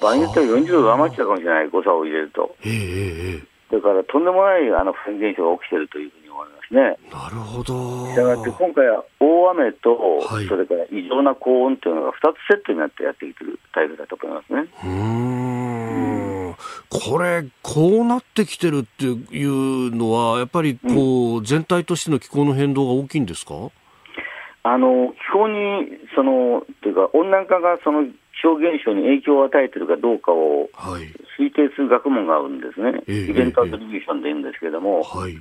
場合によっては40度上回っちゃうかもしれない、誤差を入れると。えー、だからとんでもないあの不現象が起きているというふうに思いますね。なるほど。したがって今回は大雨と、はい、それから異常な高温というのが2つセットになってやってきている台風だと思いますね。うん。これ、こうなってきてるっていうのは、やっぱりこう、うん、全体としての気候の変動が大きいんですか？あの気候にそのというか温暖化がその気象現象に影響を与えているかどうかを推定する学問があるんですね、はい、イベントアトリビューションで言うんですけれども、はい、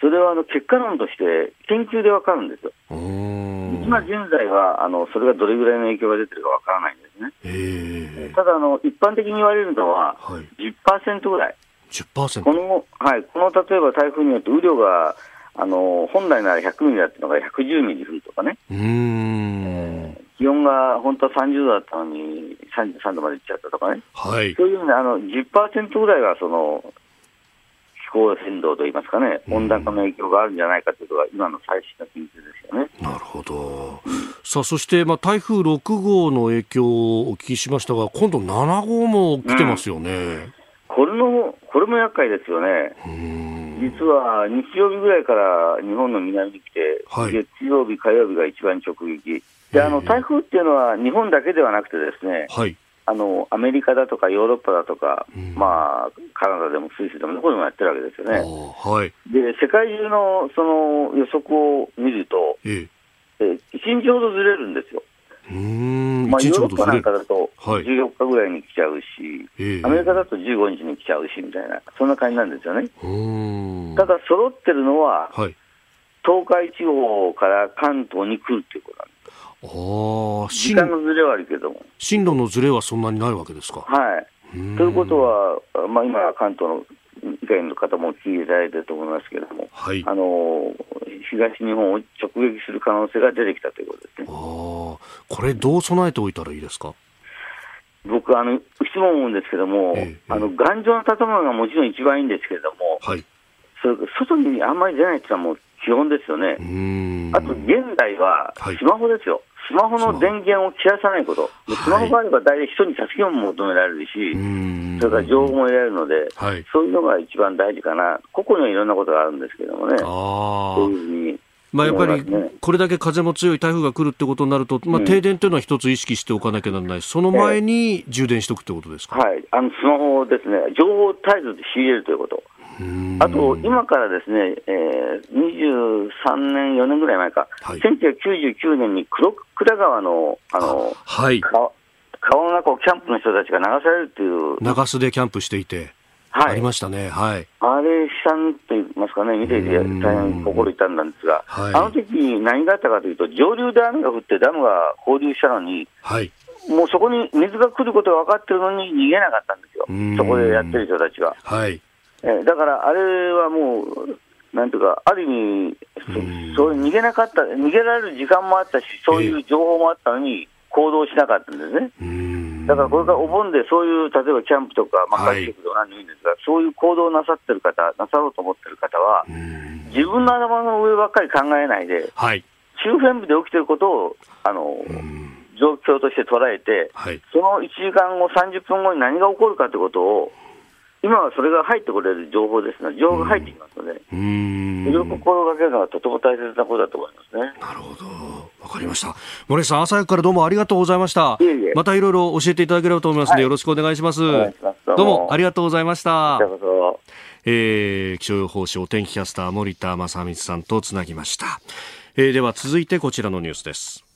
それはあの結果論として研究で分かるんですよ。今現在はあのそれがどれぐらいの影響が出てるか分からないんですね。ただあの、一般的に言われるのは10%ぐらい。10%この、はい、この例えば台風によって雨量があの本来なら100ミリだったのが110ミリ降るとかね。うん気温が本当は30度だったのに33度までいっちゃったとかね、はい、そういうふうにあの10%ぐらいはその気候変動といいますかね、温暖化の影響があるんじゃないかというのが、今の最新の研究ですよね。なるほど。さあ、そして、まあ、台風6号の影響をお聞きしましたが、今度7号も来てますよね。うん、これの、これも厄介ですよね。実は日曜日ぐらいから日本の南に来て、はい、月曜日、火曜日が一番直撃。であの台風っていうのは日本だけではなくてですね、はい、あのアメリカだとかヨーロッパだとか、うん、まあ、カナダでもスイスでもどこでもやってるわけですよね。はい、で世界中のその予測を見ると、えええ1日ほどずれるんですよ。うんまあ、ヨーロッパなんかだと14日ぐらいに来ちゃうし、はい、アメリカだと15日に来ちゃうしみたいな、そんな感じなんですよね。ただ、揃ってるのは、はい、東海地方から関東に来るっていうことなんです。あ時間のずれはあるけども。進路のずれはそんなにないわけですか。はい。ということは、まあ、今、関東の以外の方も聞いていただいてると思いますけれども、はい、あの東日本を直撃する可能性が出てきたということですね。あこれ、どう備えておいたらいいですか？僕、あのいつも思うんですけども、ええ、あの頑丈な建物がもちろん一番いいんですけれども、はい、それ外にあんまり出ないっていうのはもう基本ですよね。あと、現代はスマホですよ。はいスマホの電源を切らさないこと、スマホがあれば大体人に助けも求められるし、それから情報も得られるので、はい、そういうのが一番大事かな、個々にはいろんなことがあるんですけどもね、そういうふうに。まあ、やっぱりこれだけ風も強い台風が来るってことになると、まあ、停電というのは一つ意識しておかなきゃならない、その前に充電しておくってことですか、はい、あのスマホですね、情報を絶えず仕入れるということ。あと、今からですね、えー、23年、4年ぐらい前か、はい、1999年に黒倉川のあの、はい、川の中をキャンプの人たちが流されるっていう。長洲でキャンプしていて。はい、ありましたね、はい、あれ、悲惨と言いますかね、見ていて大変心痛んだんですが、はい、あの時何があったかというと、上流で雨が降って、ダムが放流したのに、はい、もうそこに水が来ることが分かってるのに逃げなかったんですよ、そこでやってる人たちが。はいえだからあれはもう、なんていうか、ある意味、そう逃げなかった、逃げられる時間もあったし、そういう情報もあったのに、行動しなかったんですね。だからこれからお盆でそういう、例えばキャンプとか、まあ、帰ってくると何でもいいんですが、はい、そういう行動をなさってる方、なさろうと思ってる方は、自分の頭の上ばっかり考えないで、はい、周辺部で起きてることを、あの、状況として捉えて、はい、その1時間後、30分後に何が起こるかということを、今はそれが入ってこれる情報ですので、情報が入ってきますので、それを心がけるのはとても大切なことだと思いますね。なるほど。わかりました。森さん、朝早くからどうもありがとうございました。いえいえまたいろいろ教えていただければと思いますので、はい、よろしくお願いします。ますどうもありがとうございました。えー、気象予報士お天気キャスター森田正光さんとつなぎました。えー、では続いてこちらのニュースです。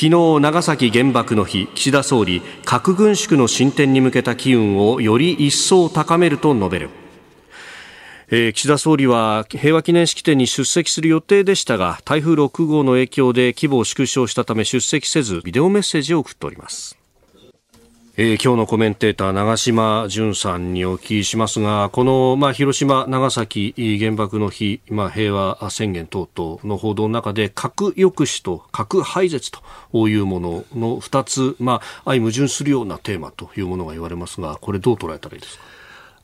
昨日長崎原爆の日岸田総理核軍縮の進展に向けた機運をより一層高めると述べる。えー、岸田総理は平和記念式典に出席する予定でしたが台風6号の影響で規模を縮小したため出席せずビデオメッセージを送っております。え、今日のコメンテーター長島淳さんにお聞きしますがこの、まあ、広島、長崎原爆の日、まあ、平和宣言等々の報道の中で核抑止と核廃絶というものの2つ、まあ、相矛盾するようなテーマというものが言われますがこれどう捉えたらいいですか？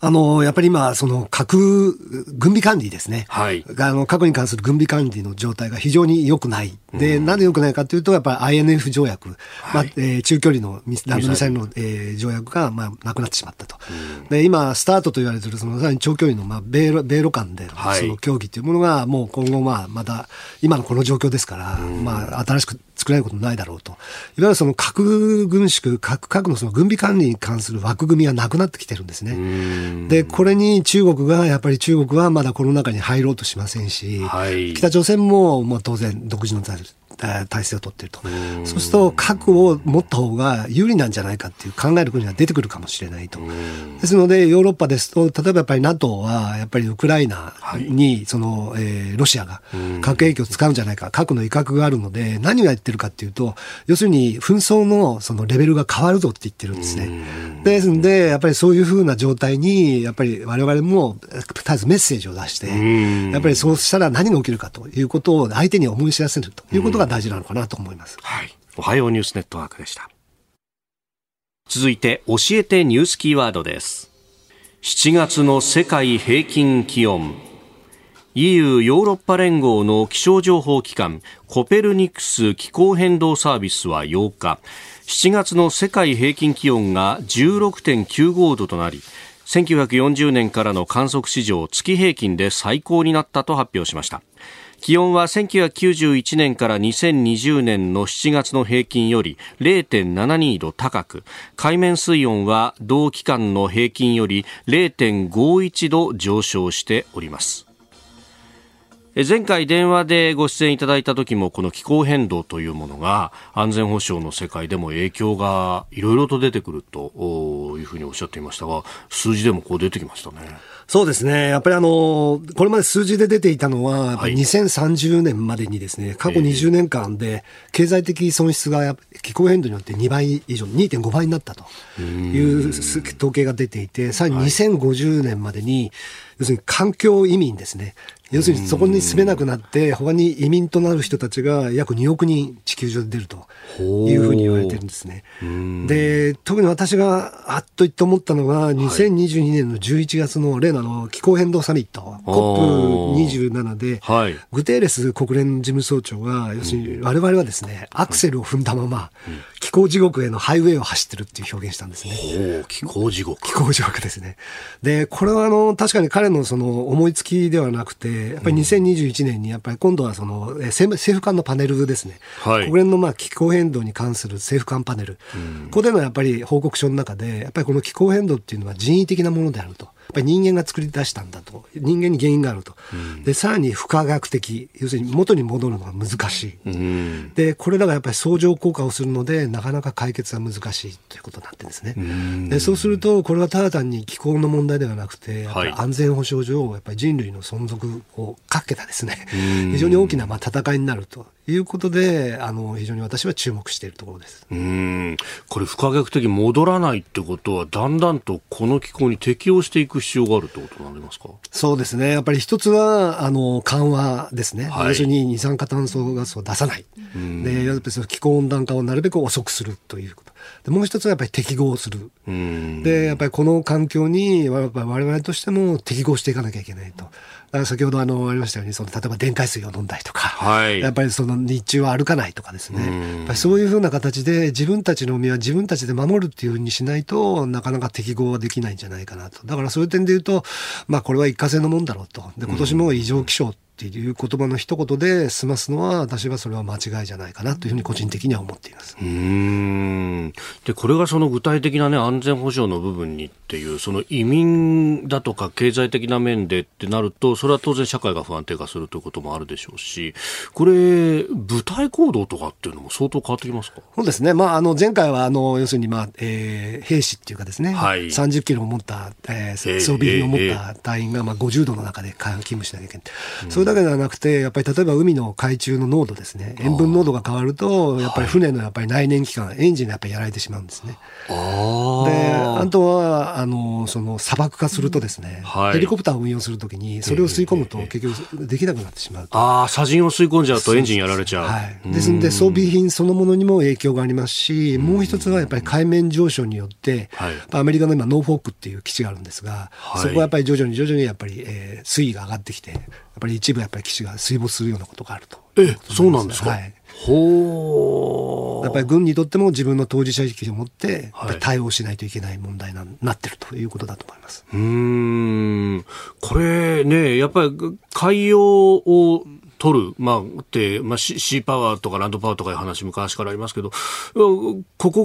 あの、やっぱり今、その核、軍備管理ですね。はい。あの、核に関する軍備管理の状態が非常に良くない。で、うん、なんで良くないかというと、やっぱり INF 条約、はい、まあ、えー、中距離のミサイルの、えー、条約が、まあ、なくなってしまったと。うん、で、今、スタートと言われている、その、さらに長距離の、まあ、米ロ、米ロ間で、その協議というものが、もう今後、まあ、また、今のこの状況ですから、うん、まあ、新しく作られることないだろうと。いわゆるその核軍縮、核、核のその軍備管理に関する枠組みがなくなってきてるんですね。で、これに中国が、やっぱり中国はまだこの中に入ろうとしませんし、はい、北朝鮮も、もう当然独自の体制を取っていると。そうすると、核を持った方が有利なんじゃないかっていう考える国が出てくるかもしれないと。ですので、ヨーロッパですと、例えばやっぱり NATO は、やっぱりウクライナに、その、えー、ロシアが核兵器を使うんじゃないか、核の威嚇があるので、何が言ってるかっていうと、要するに紛争のそのレベルが変わるぞって言ってるんですね。ですんで、やっぱりそういうふうな状態に、やっぱり我々も、絶えずメッセージを出して、やっぱりそうしたら何が起きるかということを相手に思い知らせるということが大事なのかなと思います。はい。おはようニュースネットワークでした。続いて、教えてニュースキーワードです。7月の世界平均気温。EU ヨーロッパ連合の気象情報機関コペルニクス気候変動サービスは8日7月の世界平均気温が16.95度となり1940年からの観測史上月平均で最高になったと発表しました気温は1991年から2020年の7月の平均より0.72度高く海面水温は同期間の平均より0.51度上昇しております前回電話でご出演いただいた時もこの気候変動というものが安全保障の世界でも影響がいろいろと出てくるというふうにおっしゃっていましたが数字でもこう出てきましたね。そうですね。やっぱりあの、これまで数字で出ていたのは、やっぱり2030年までにですね、過去20年間で経済的損失が気候変動によって2倍以上、2.5倍になったと。いう統計が出ていて、さらに2050年までに、要するに環境移民ですね。要するにそこに住めなくなって、他に移民となる人たちが約2億人地球上で出ると。いうふうに言われてるんですね。で、特に私があっと言って思ったのが、2022年の11月の例のの気候変動サミット、COP27 で、はい、グテーレス国連事務総長が、要するに我々はですね、アクセルを踏んだまま、気候地獄へのハイウェイを走ってるっていう表現したんですね。気候地獄。気候地獄ですね。で、これはあの、確かに彼のその思いつきではなくて、やっぱり2021年にやっぱり今度はその政府間のパネルですね、はい、国連のまあ気候変動に関する政府間パネル、うん、ここでのやっぱり報告書の中で、やっぱりこの気候変動っていうのは人為的なものであると。やっぱり人間が作り出したんだと。人間に原因があると、うん、でさらに不可逆的要するに元に戻るのが難しい、うん、でこれらがやっぱり相乗効果をするのでなかなか解決は難しいということになってるんですね、うん、でそうするとこれはただ単に気候の問題ではなくて安全保障上やっぱり人類の存続をかけたですね。非常に大きなまあ戦いになると。いうことで、あの、非常に私は注目しているところです。うん。これ不可逆的に戻らないってことは、だんだんとこの気候に適応していく必要があるってことになりますか？そうですね。やっぱり一つは、あの、緩和ですね。はい、要するに二酸化炭素ガスを出さない。で、やっぱり気候温暖化をなるべく遅くするということ。でもう一つはやっぱり適合する。で、やっぱりこの環境に、我々としても適合していかなきゃいけないと。先ほどあのありましたようにその例えば電解水を飲んだりとか、はい、やっぱりその日中は歩かないとかですね、やっぱりそういうふうな形で自分たちの身は自分たちで守るっていうふうにしないとなかなか適合はできないんじゃないかなと。だからそういう点で言うと、まあ、これは一過性のもんだろうと。で今年も異常気象っていう言葉の一言で済ますのは私はそれは間違いじゃないかなというふうに個人的には思っています。うん。でこれがその具体的な、ね、安全保障の部分にっていうその移民だとか経済的な面でってなるとそれは当然社会が不安定化するということもあるでしょうしこれ部隊行動とかっていうのも相当変わってきますか？そうですね、まあ、あの前回はあの要するに、まあえー、兵士っていうかですね、はい、30キロを持った、えー、装備品を持った隊員が、まあ、50度の中で勤務しなきゃいけない。うんれだけではなくて、やっぱり例えば海の海中の濃度ですね、塩分濃度が変わると、やっぱり船のやっぱり内燃機関、エンジンがやっぱりやられてしまうんですね。で、あとは、あの、その砂漠化するとですね、はい、ヘリコプターを運用するときに、それを吸い込むと結局できなくなってしまうああ、砂塵を吸い込んじゃうとエンジンやられちゃう。はい。ですので、装備品そのものにも影響がありますし、もう一つはやっぱり海面上昇によって、はい、アメリカの今、ノーフォークっていう基地があるんですが、はい、そこはやっぱり徐々に徐々にやっぱり、えー、水位が上がってきて、っぱり一部やっぱり基地が水没するようなことがあると。え、そうなんですか？はい。ほやっぱり軍にとっても自分の当事者意識を持って対応しないといけない問題になってるということだと思います。うん。これね、やっぱり海洋を取る、まあ、って、まあ、シーパワーとかランドパワーとかいう話昔からありますけど、ここ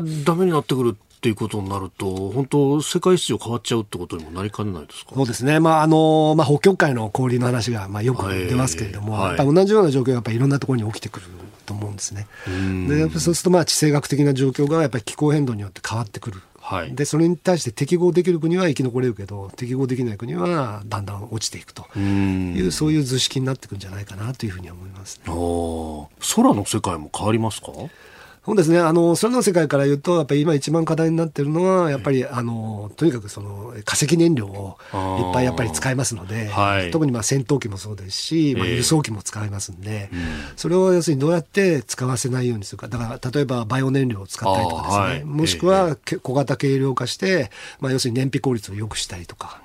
がダメになってくるっていうことになると、本当、世界秩序変わっちゃうってことにもなりかねないですか？そうですね、まああのまあ、北極海の氷の話がまあよく出ますけれども、はい、同じような状況がやっぱいろんなところに起きてくると思うんですね。でやっぱそうすると、まあ、地政学的な状況がやっぱり気候変動によって変わってくる。はい、でそれに対して適合できる国は生き残れるけど適合できない国はだんだん落ちていくと。いうそういう図式になっていくんじゃないかなというふうに思います、ね、空の世界も変わりますか？そうですね。あの、空の世界から言うと、やっぱり今一番課題になってるのは、やっぱり、あの、とにかくその、化石燃料をいっぱいやっぱり使いますので、はい、特にまあ戦闘機もそうですし、まあ、輸送機も使いますんで、えーそれを要するにどうやって使わせないようにするか。だから、例えばバイオ燃料を使ったりとかですね、はい、もしくは小型軽量化して、まあ、要するに燃費効率を良くしたりとか、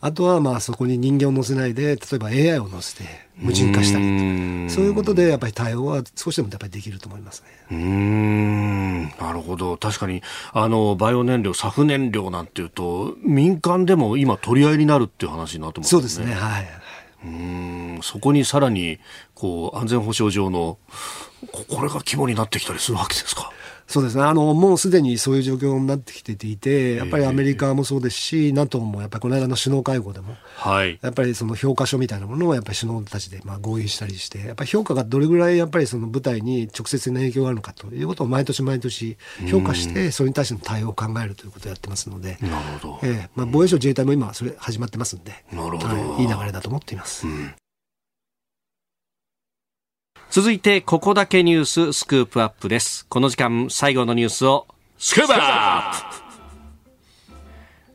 あとはまあそこに人間を乗せないで、例えば AI を乗せて無人化したりそういうことでやっぱり対応は少しでもやっぱりできると思いますね。うんなるほど。確かに、あの、バイオ燃料、サフ燃料なんていうと、民間でも今取り合いになるっていう話になってますね。そうですね。はい。うんそこにさらにこう安全保障上のこれが肝になってきたりするわけですか？そうですね。あのもうすでにそういう状況になってきていてやっぱりアメリカもそうですし、NATO もやっぱりこの間の首脳会合でも、はい、やっぱりその評価書みたいなものをやっぱり首脳たちでまあ合意したりしてやっぱり評価がどれぐらいやっぱりその部隊に直接な影響があるのかということを毎年毎年評価してそれに対しての対応を考えるということをやってますのでなるほど、えーまあ、防衛省自衛隊も今それ始まってますんでなるほど、はい、いい流れだと思っています。うん続いて、ここだけニューススクープアップです。この時間、最後のニュースを、スクープアップ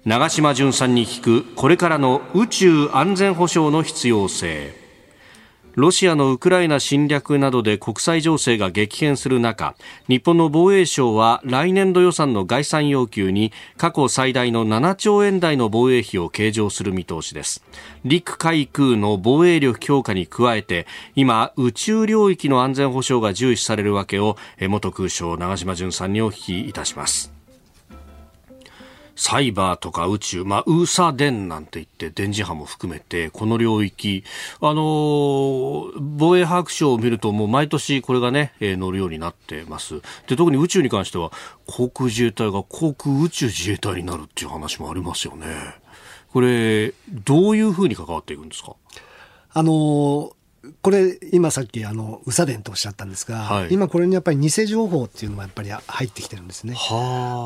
長島淳さんに聞く、これからの宇宙安全保障の必要性。ロシアのウクライナ侵略などで国際情勢が激変する中日本の防衛省は来年度予算の概算要求に過去最大の7兆円台の防衛費を計上する見通しです。陸海空の防衛力強化に加えて今宇宙領域の安全保障が重視されるわけを元空将長島淳さんにお聞きいたします。サイバーとか宇宙、まあ、ウーサ電なんて言って、電磁波も含めて、この領域、あの、防衛白書を見ると、もう毎年これがね、えー、乗るようになってます。で、特に宇宙に関しては、航空自衛隊が航空宇宙自衛隊になるっていう話もありますよね。これ、どういうふうに関わっていくんですか？あのこれ今さっきあの宇佐電とおっしゃったんですが、はい、今これにやっぱり偽情報っていうのもやっぱり入ってきてるんですね。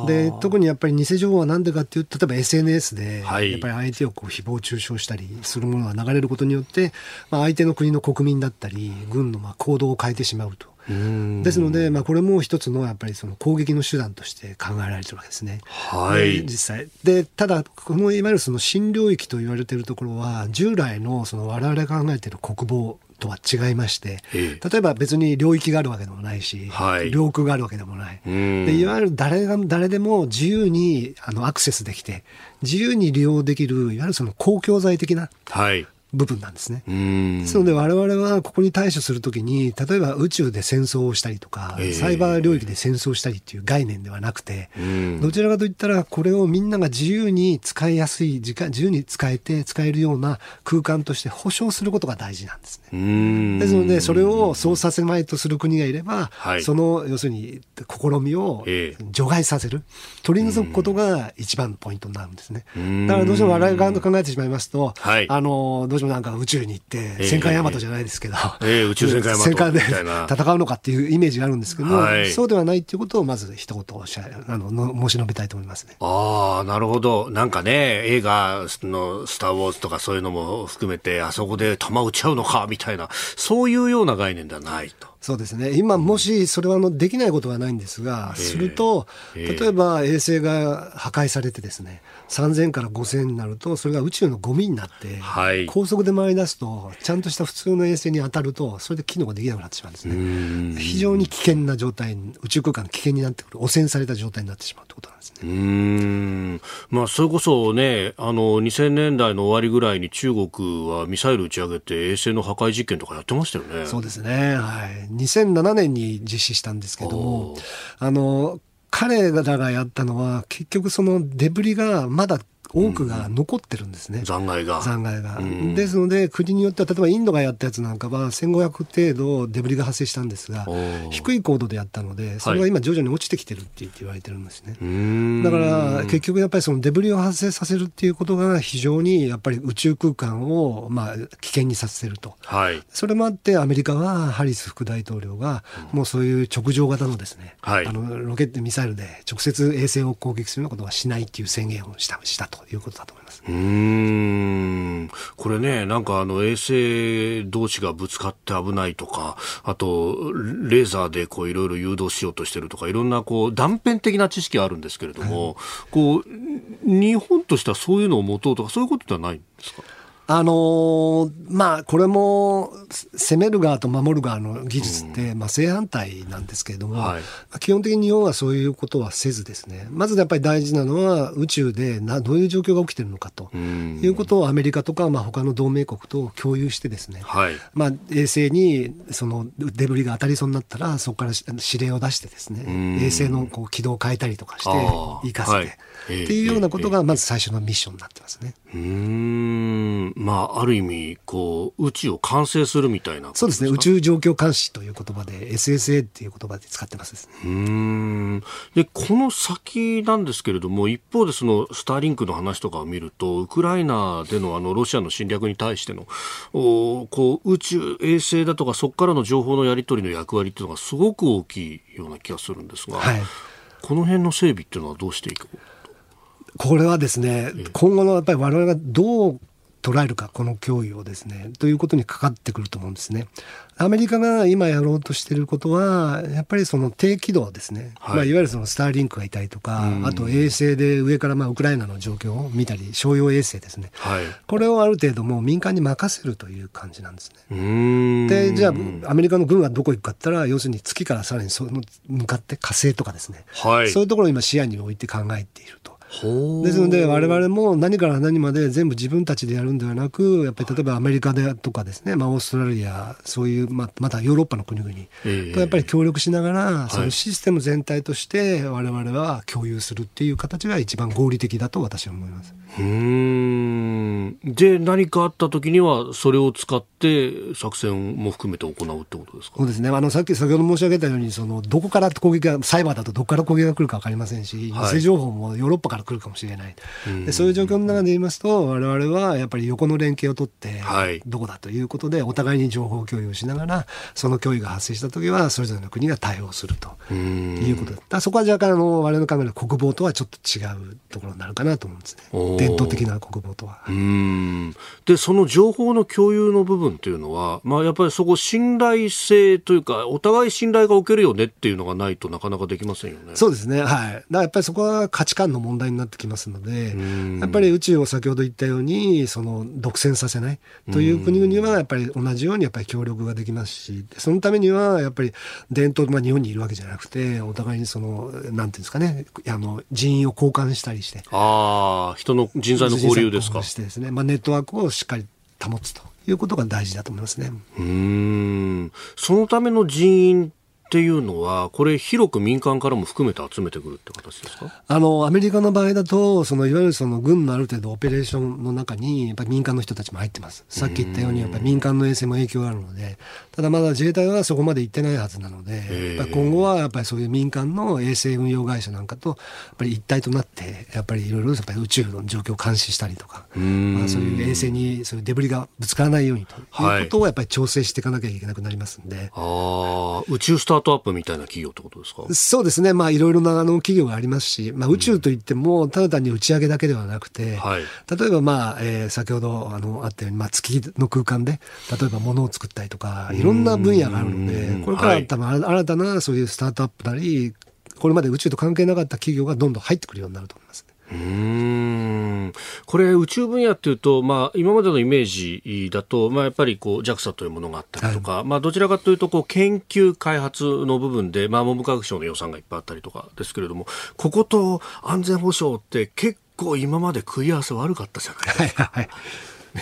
で特にやっぱり偽情報は何でかっていうと例えば SNS でやっぱり相手をこう誹謗中傷したりするものが流れることによって、まあ、相手の国の国民だったり軍のまあ行動を変えてしまうと。ですので、まあ、これも一つのやっぱりその攻撃の手段として考えられてるわけですね。はい、実際。でただこのいわゆるその新領域と言われているところは従来のその我々が考えている国防とは違いまして、例えば別に領域があるわけでもないし、はい、領空があるわけでもない。でいわゆる誰が誰でも自由にあのアクセスできて、自由に利用できる、いわゆるその公共財的な、はい部分なんですね。ですので我々はここに対処するときに、例えば宇宙で戦争をしたりとか、サイバー領域で戦争したりっていう概念ではなくて、どちらかといったらこれをみんなが自由に使いやすい時間、自由に使えて使えるような空間として保障することが大事なんですね。ですので、それをそうさせまいとする国がいれば、はい、その要するに試みを除外させる、取り除くことが一番ポイントになるんですね。だからどうしても我々側と考えてしまいますと、はい、あの、どうしてもなんか宇宙に行って、戦艦ヤマトじゃないですけど、えー、宇宙戦艦ヤマト戦艦で戦うのかっていうイメージがあるんですけども、はい、そうではないっていうことをまず一言おっしゃあの申し述べたいと思いますね。ああ、なるほど。なんかね、映画のスター・ウォーズとかそういうのも含めて、あそこで弾撃っちゃうのかみたいな、そういうような概念ではないと。そうですね。今、もしそれはあのできないことはないんですが、すると、例えば衛星が破壊されて、ですね3000から5000になると、それが宇宙のゴミになって、はい、高速で回り出すと、ちゃんとした普通の衛星に当たると、それで機能ができなくなってしまうんですね。非常に危険な状態、宇宙空間の危険になってくる、汚染された状態になってしまうということなんですね。うん。まあ、それこそね、あの2000年代の終わりぐらいに中国はミサイル打ち上げて、衛星の破壊実験とかやってましたよね。そうですね、はい2007年に実施したんですけども、あの、彼らがやったのは、結局そのデブリがまだ多くが残ってるんですね、うん、残骸が。残骸が、うん、ですので、国によっては、例えばインドがやったやつなんかは、1500程度デブリが発生したんですが、低い高度でやったので、それが今、徐々に落ちてきてるって言われてるんですね。はい、だから、結局やっぱりそのデブリを発生させるっていうことが、非常にやっぱり宇宙空間をまあ危険にさせると、はい、それもあって、アメリカはハリス副大統領が、もうそういう直上型のですね、はい、あのロケットミサイルで直接衛星を攻撃するようなことはしないっていう宣言をしたしたということだと思います。うん。これね、なんかあの衛星同士がぶつかって危ないとか、あとレーザーでこういろいろ誘導しようとしてるとか、いろんなこう断片的な知識はあるんですけれども、はい、こう日本としてはそういうのを持とうとか、そういうことではないんですか？あのー、まあ、これも、攻める側と守る側の技術って、うん、まあ、正反対なんですけれども、はい、基本的に日本はそういうことはせずですね、まずやっぱり大事なのは、宇宙でなどういう状況が起きてるのかということをアメリカとか、まあ、他の同盟国と共有してですね、はい、まあ、衛星にそのデブリが当たりそうになったら、そこから指令を出してですね、衛星のこう軌道を変えたりとかして、行かせて、はい、っていうようなことが、まず最初のミッションになってますね。うんまあ、ある意味こう、宇宙を完成するみたいなそうですね、宇宙状況監視という言葉で、SSA っていう言葉で使ってます、ね、うん。でこの先なんですけれども、一方でそのスターリンクの話とかを見ると、ウクライナでのあのロシアの侵略に対してのおこう宇宙、衛星だとか、そこからの情報のやり取りの役割っていうのがすごく大きいような気がするんですが、はい、この辺の整備っていうのはどうしていく？これはですね、今後のやっぱり我々がどう捉えるか、この脅威をですね、ということにかかってくると思うんですね。アメリカが今やろうとしていることは、やっぱりその低軌道ですね、はい。まあ、いわゆるそのスターリンクがいたりとか、あと衛星で上からまあウクライナの状況を見たり、商用衛星ですね、はい、これをある程度もう民間に任せるという感じなんですね。で、じゃあ、アメリカの軍はどこ行くかって言ったら、要するに月からさらにその向かって火星とかですね、はい、そういうところを今視野に置いて考えていると。ですので我々も何から何まで全部自分たちでやるんではなくやっぱり例えばアメリカでとかですね、まあ、オーストラリアそういう、まあ、またヨーロッパの国々とやっぱり協力しながら、そのシステム全体として我々は共有するっていう形が一番合理的だと私は思います。うん。で何かあった時にはそれを使って作戦も含めて行うってことですか？そうですね。あのさっき先ほど申し上げたようにそのどこから攻撃がサイバーだとどこから攻撃が来るか分かりませんし、はい、偽情報もヨーロッパから来るかもしれない。でそういう状況の中で言いますと我々はやっぱり横の連携を取って、どこだということでお互いに情報共有しながらその脅威が発生した時はそれぞれの国が対応するということだそこは若干あの我々の考える国防とはちょっと違うところになるかなと思うんですね。伝統的な国防とは。でその情報の共有の部分というのは、まあ、やっぱりそこ信頼性というかお互い信頼がおけるよねっていうのがないとなかなかできませんよね。そうですね、はい、だからやっぱりそこは価値観の問題になってきますのでやっぱり宇宙を先ほど言ったようにその独占させない。という国々はやっぱり同じようにやっぱり協力ができますしそのためにはやっぱり伝統、まあ、日本にいるわけじゃなくてお互いにそのなんていうんですかねあの人員を交換したりして。ああ人の人材の交流ですか。してですね、まあ、ネットワークをしっかり保つということが大事だと思いますね。うん。そのための人員っていうのは、これ、広く民間からも含めて集めてくるって形ですか？あのアメリカの場合だと、そのいわゆるその軍のある程度オペレーションの中に、やっぱり民間の人たちも入ってます、さっき言ったように、やっぱり民間の衛星も影響があるので、ただまだ自衛隊はそこまで行ってないはずなので、今後はやっぱりそういう民間の衛星運用会社なんかと、やっぱり一体となって、やっぱりいろいろ宇宙の状況を監視したりとか、まあ、そういう衛星にそういうデブリがぶつからないようにということをやっぱり調整していかなきゃいけなくなりますんで。はい、あ宇宙スタートアップみたいな企業ってことですか？そうですね、まあ、いろいろなあの企業がありますし、まあ、宇宙といっても、ただ単に打ち上げだけではなくて、はい、例えば、まあえー、先ほどあのあったように、まあ、月の空間で、例えば物を作ったりとか、いろんな分野があるので、これから多分新たなそういうスタートアップなり、これまで宇宙と関係なかった企業がどんどん入ってくるようになると思います、うん。これ、宇宙分野っていうと、まあ、今までのイメージだと、まあ、やっぱりこう JAXA というものがあったりとか、はい、まあ、どちらかというとこう研究開発の部分で、まあ、文部科学省の予算がいっぱいあったりとかですけれども、ここと安全保障って結構今まで食い合わせ悪かったじゃないですか。はいはい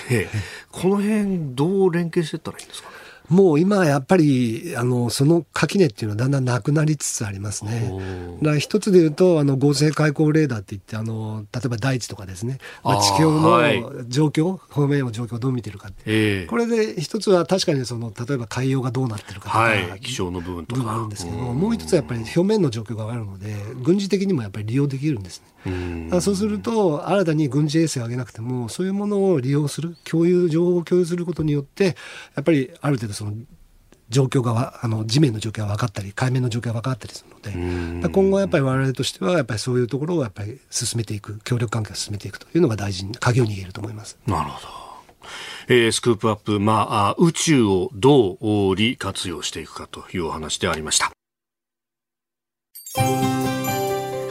ね、この辺どう連携していったらいいんですか？ね。もう今やっぱりあのその垣根っていうのはだんだんなくなりつつありますね。だから一つで言うとあの合成開口レーダーって言ってあの例えば大地とかですね、まあ、地球の状況、はい、方面の状況をどう見てるかって、えー、これで一つは確かにその例えば海洋がどうなってるかとか、はい、気象の部分とか。あるんですけどもう一つはやっぱり表面の状況があるので軍事的にもやっぱり利用できるんですね。そうすると新たに軍事衛星を上げなくてもそういうものを利用する共有情報を共有することによってやっぱりある程度その状況があの地面の状況が分かったり海面の状況が分かったりするので今後やっぱり我々としてはやっぱりそういうところをやっぱり進めていく協力関係を進めていくというのが大事に鍵を握ると思います。なるほどえー、 Scoop up、まあ、宇宙をどう利活用していくかというお話でありました。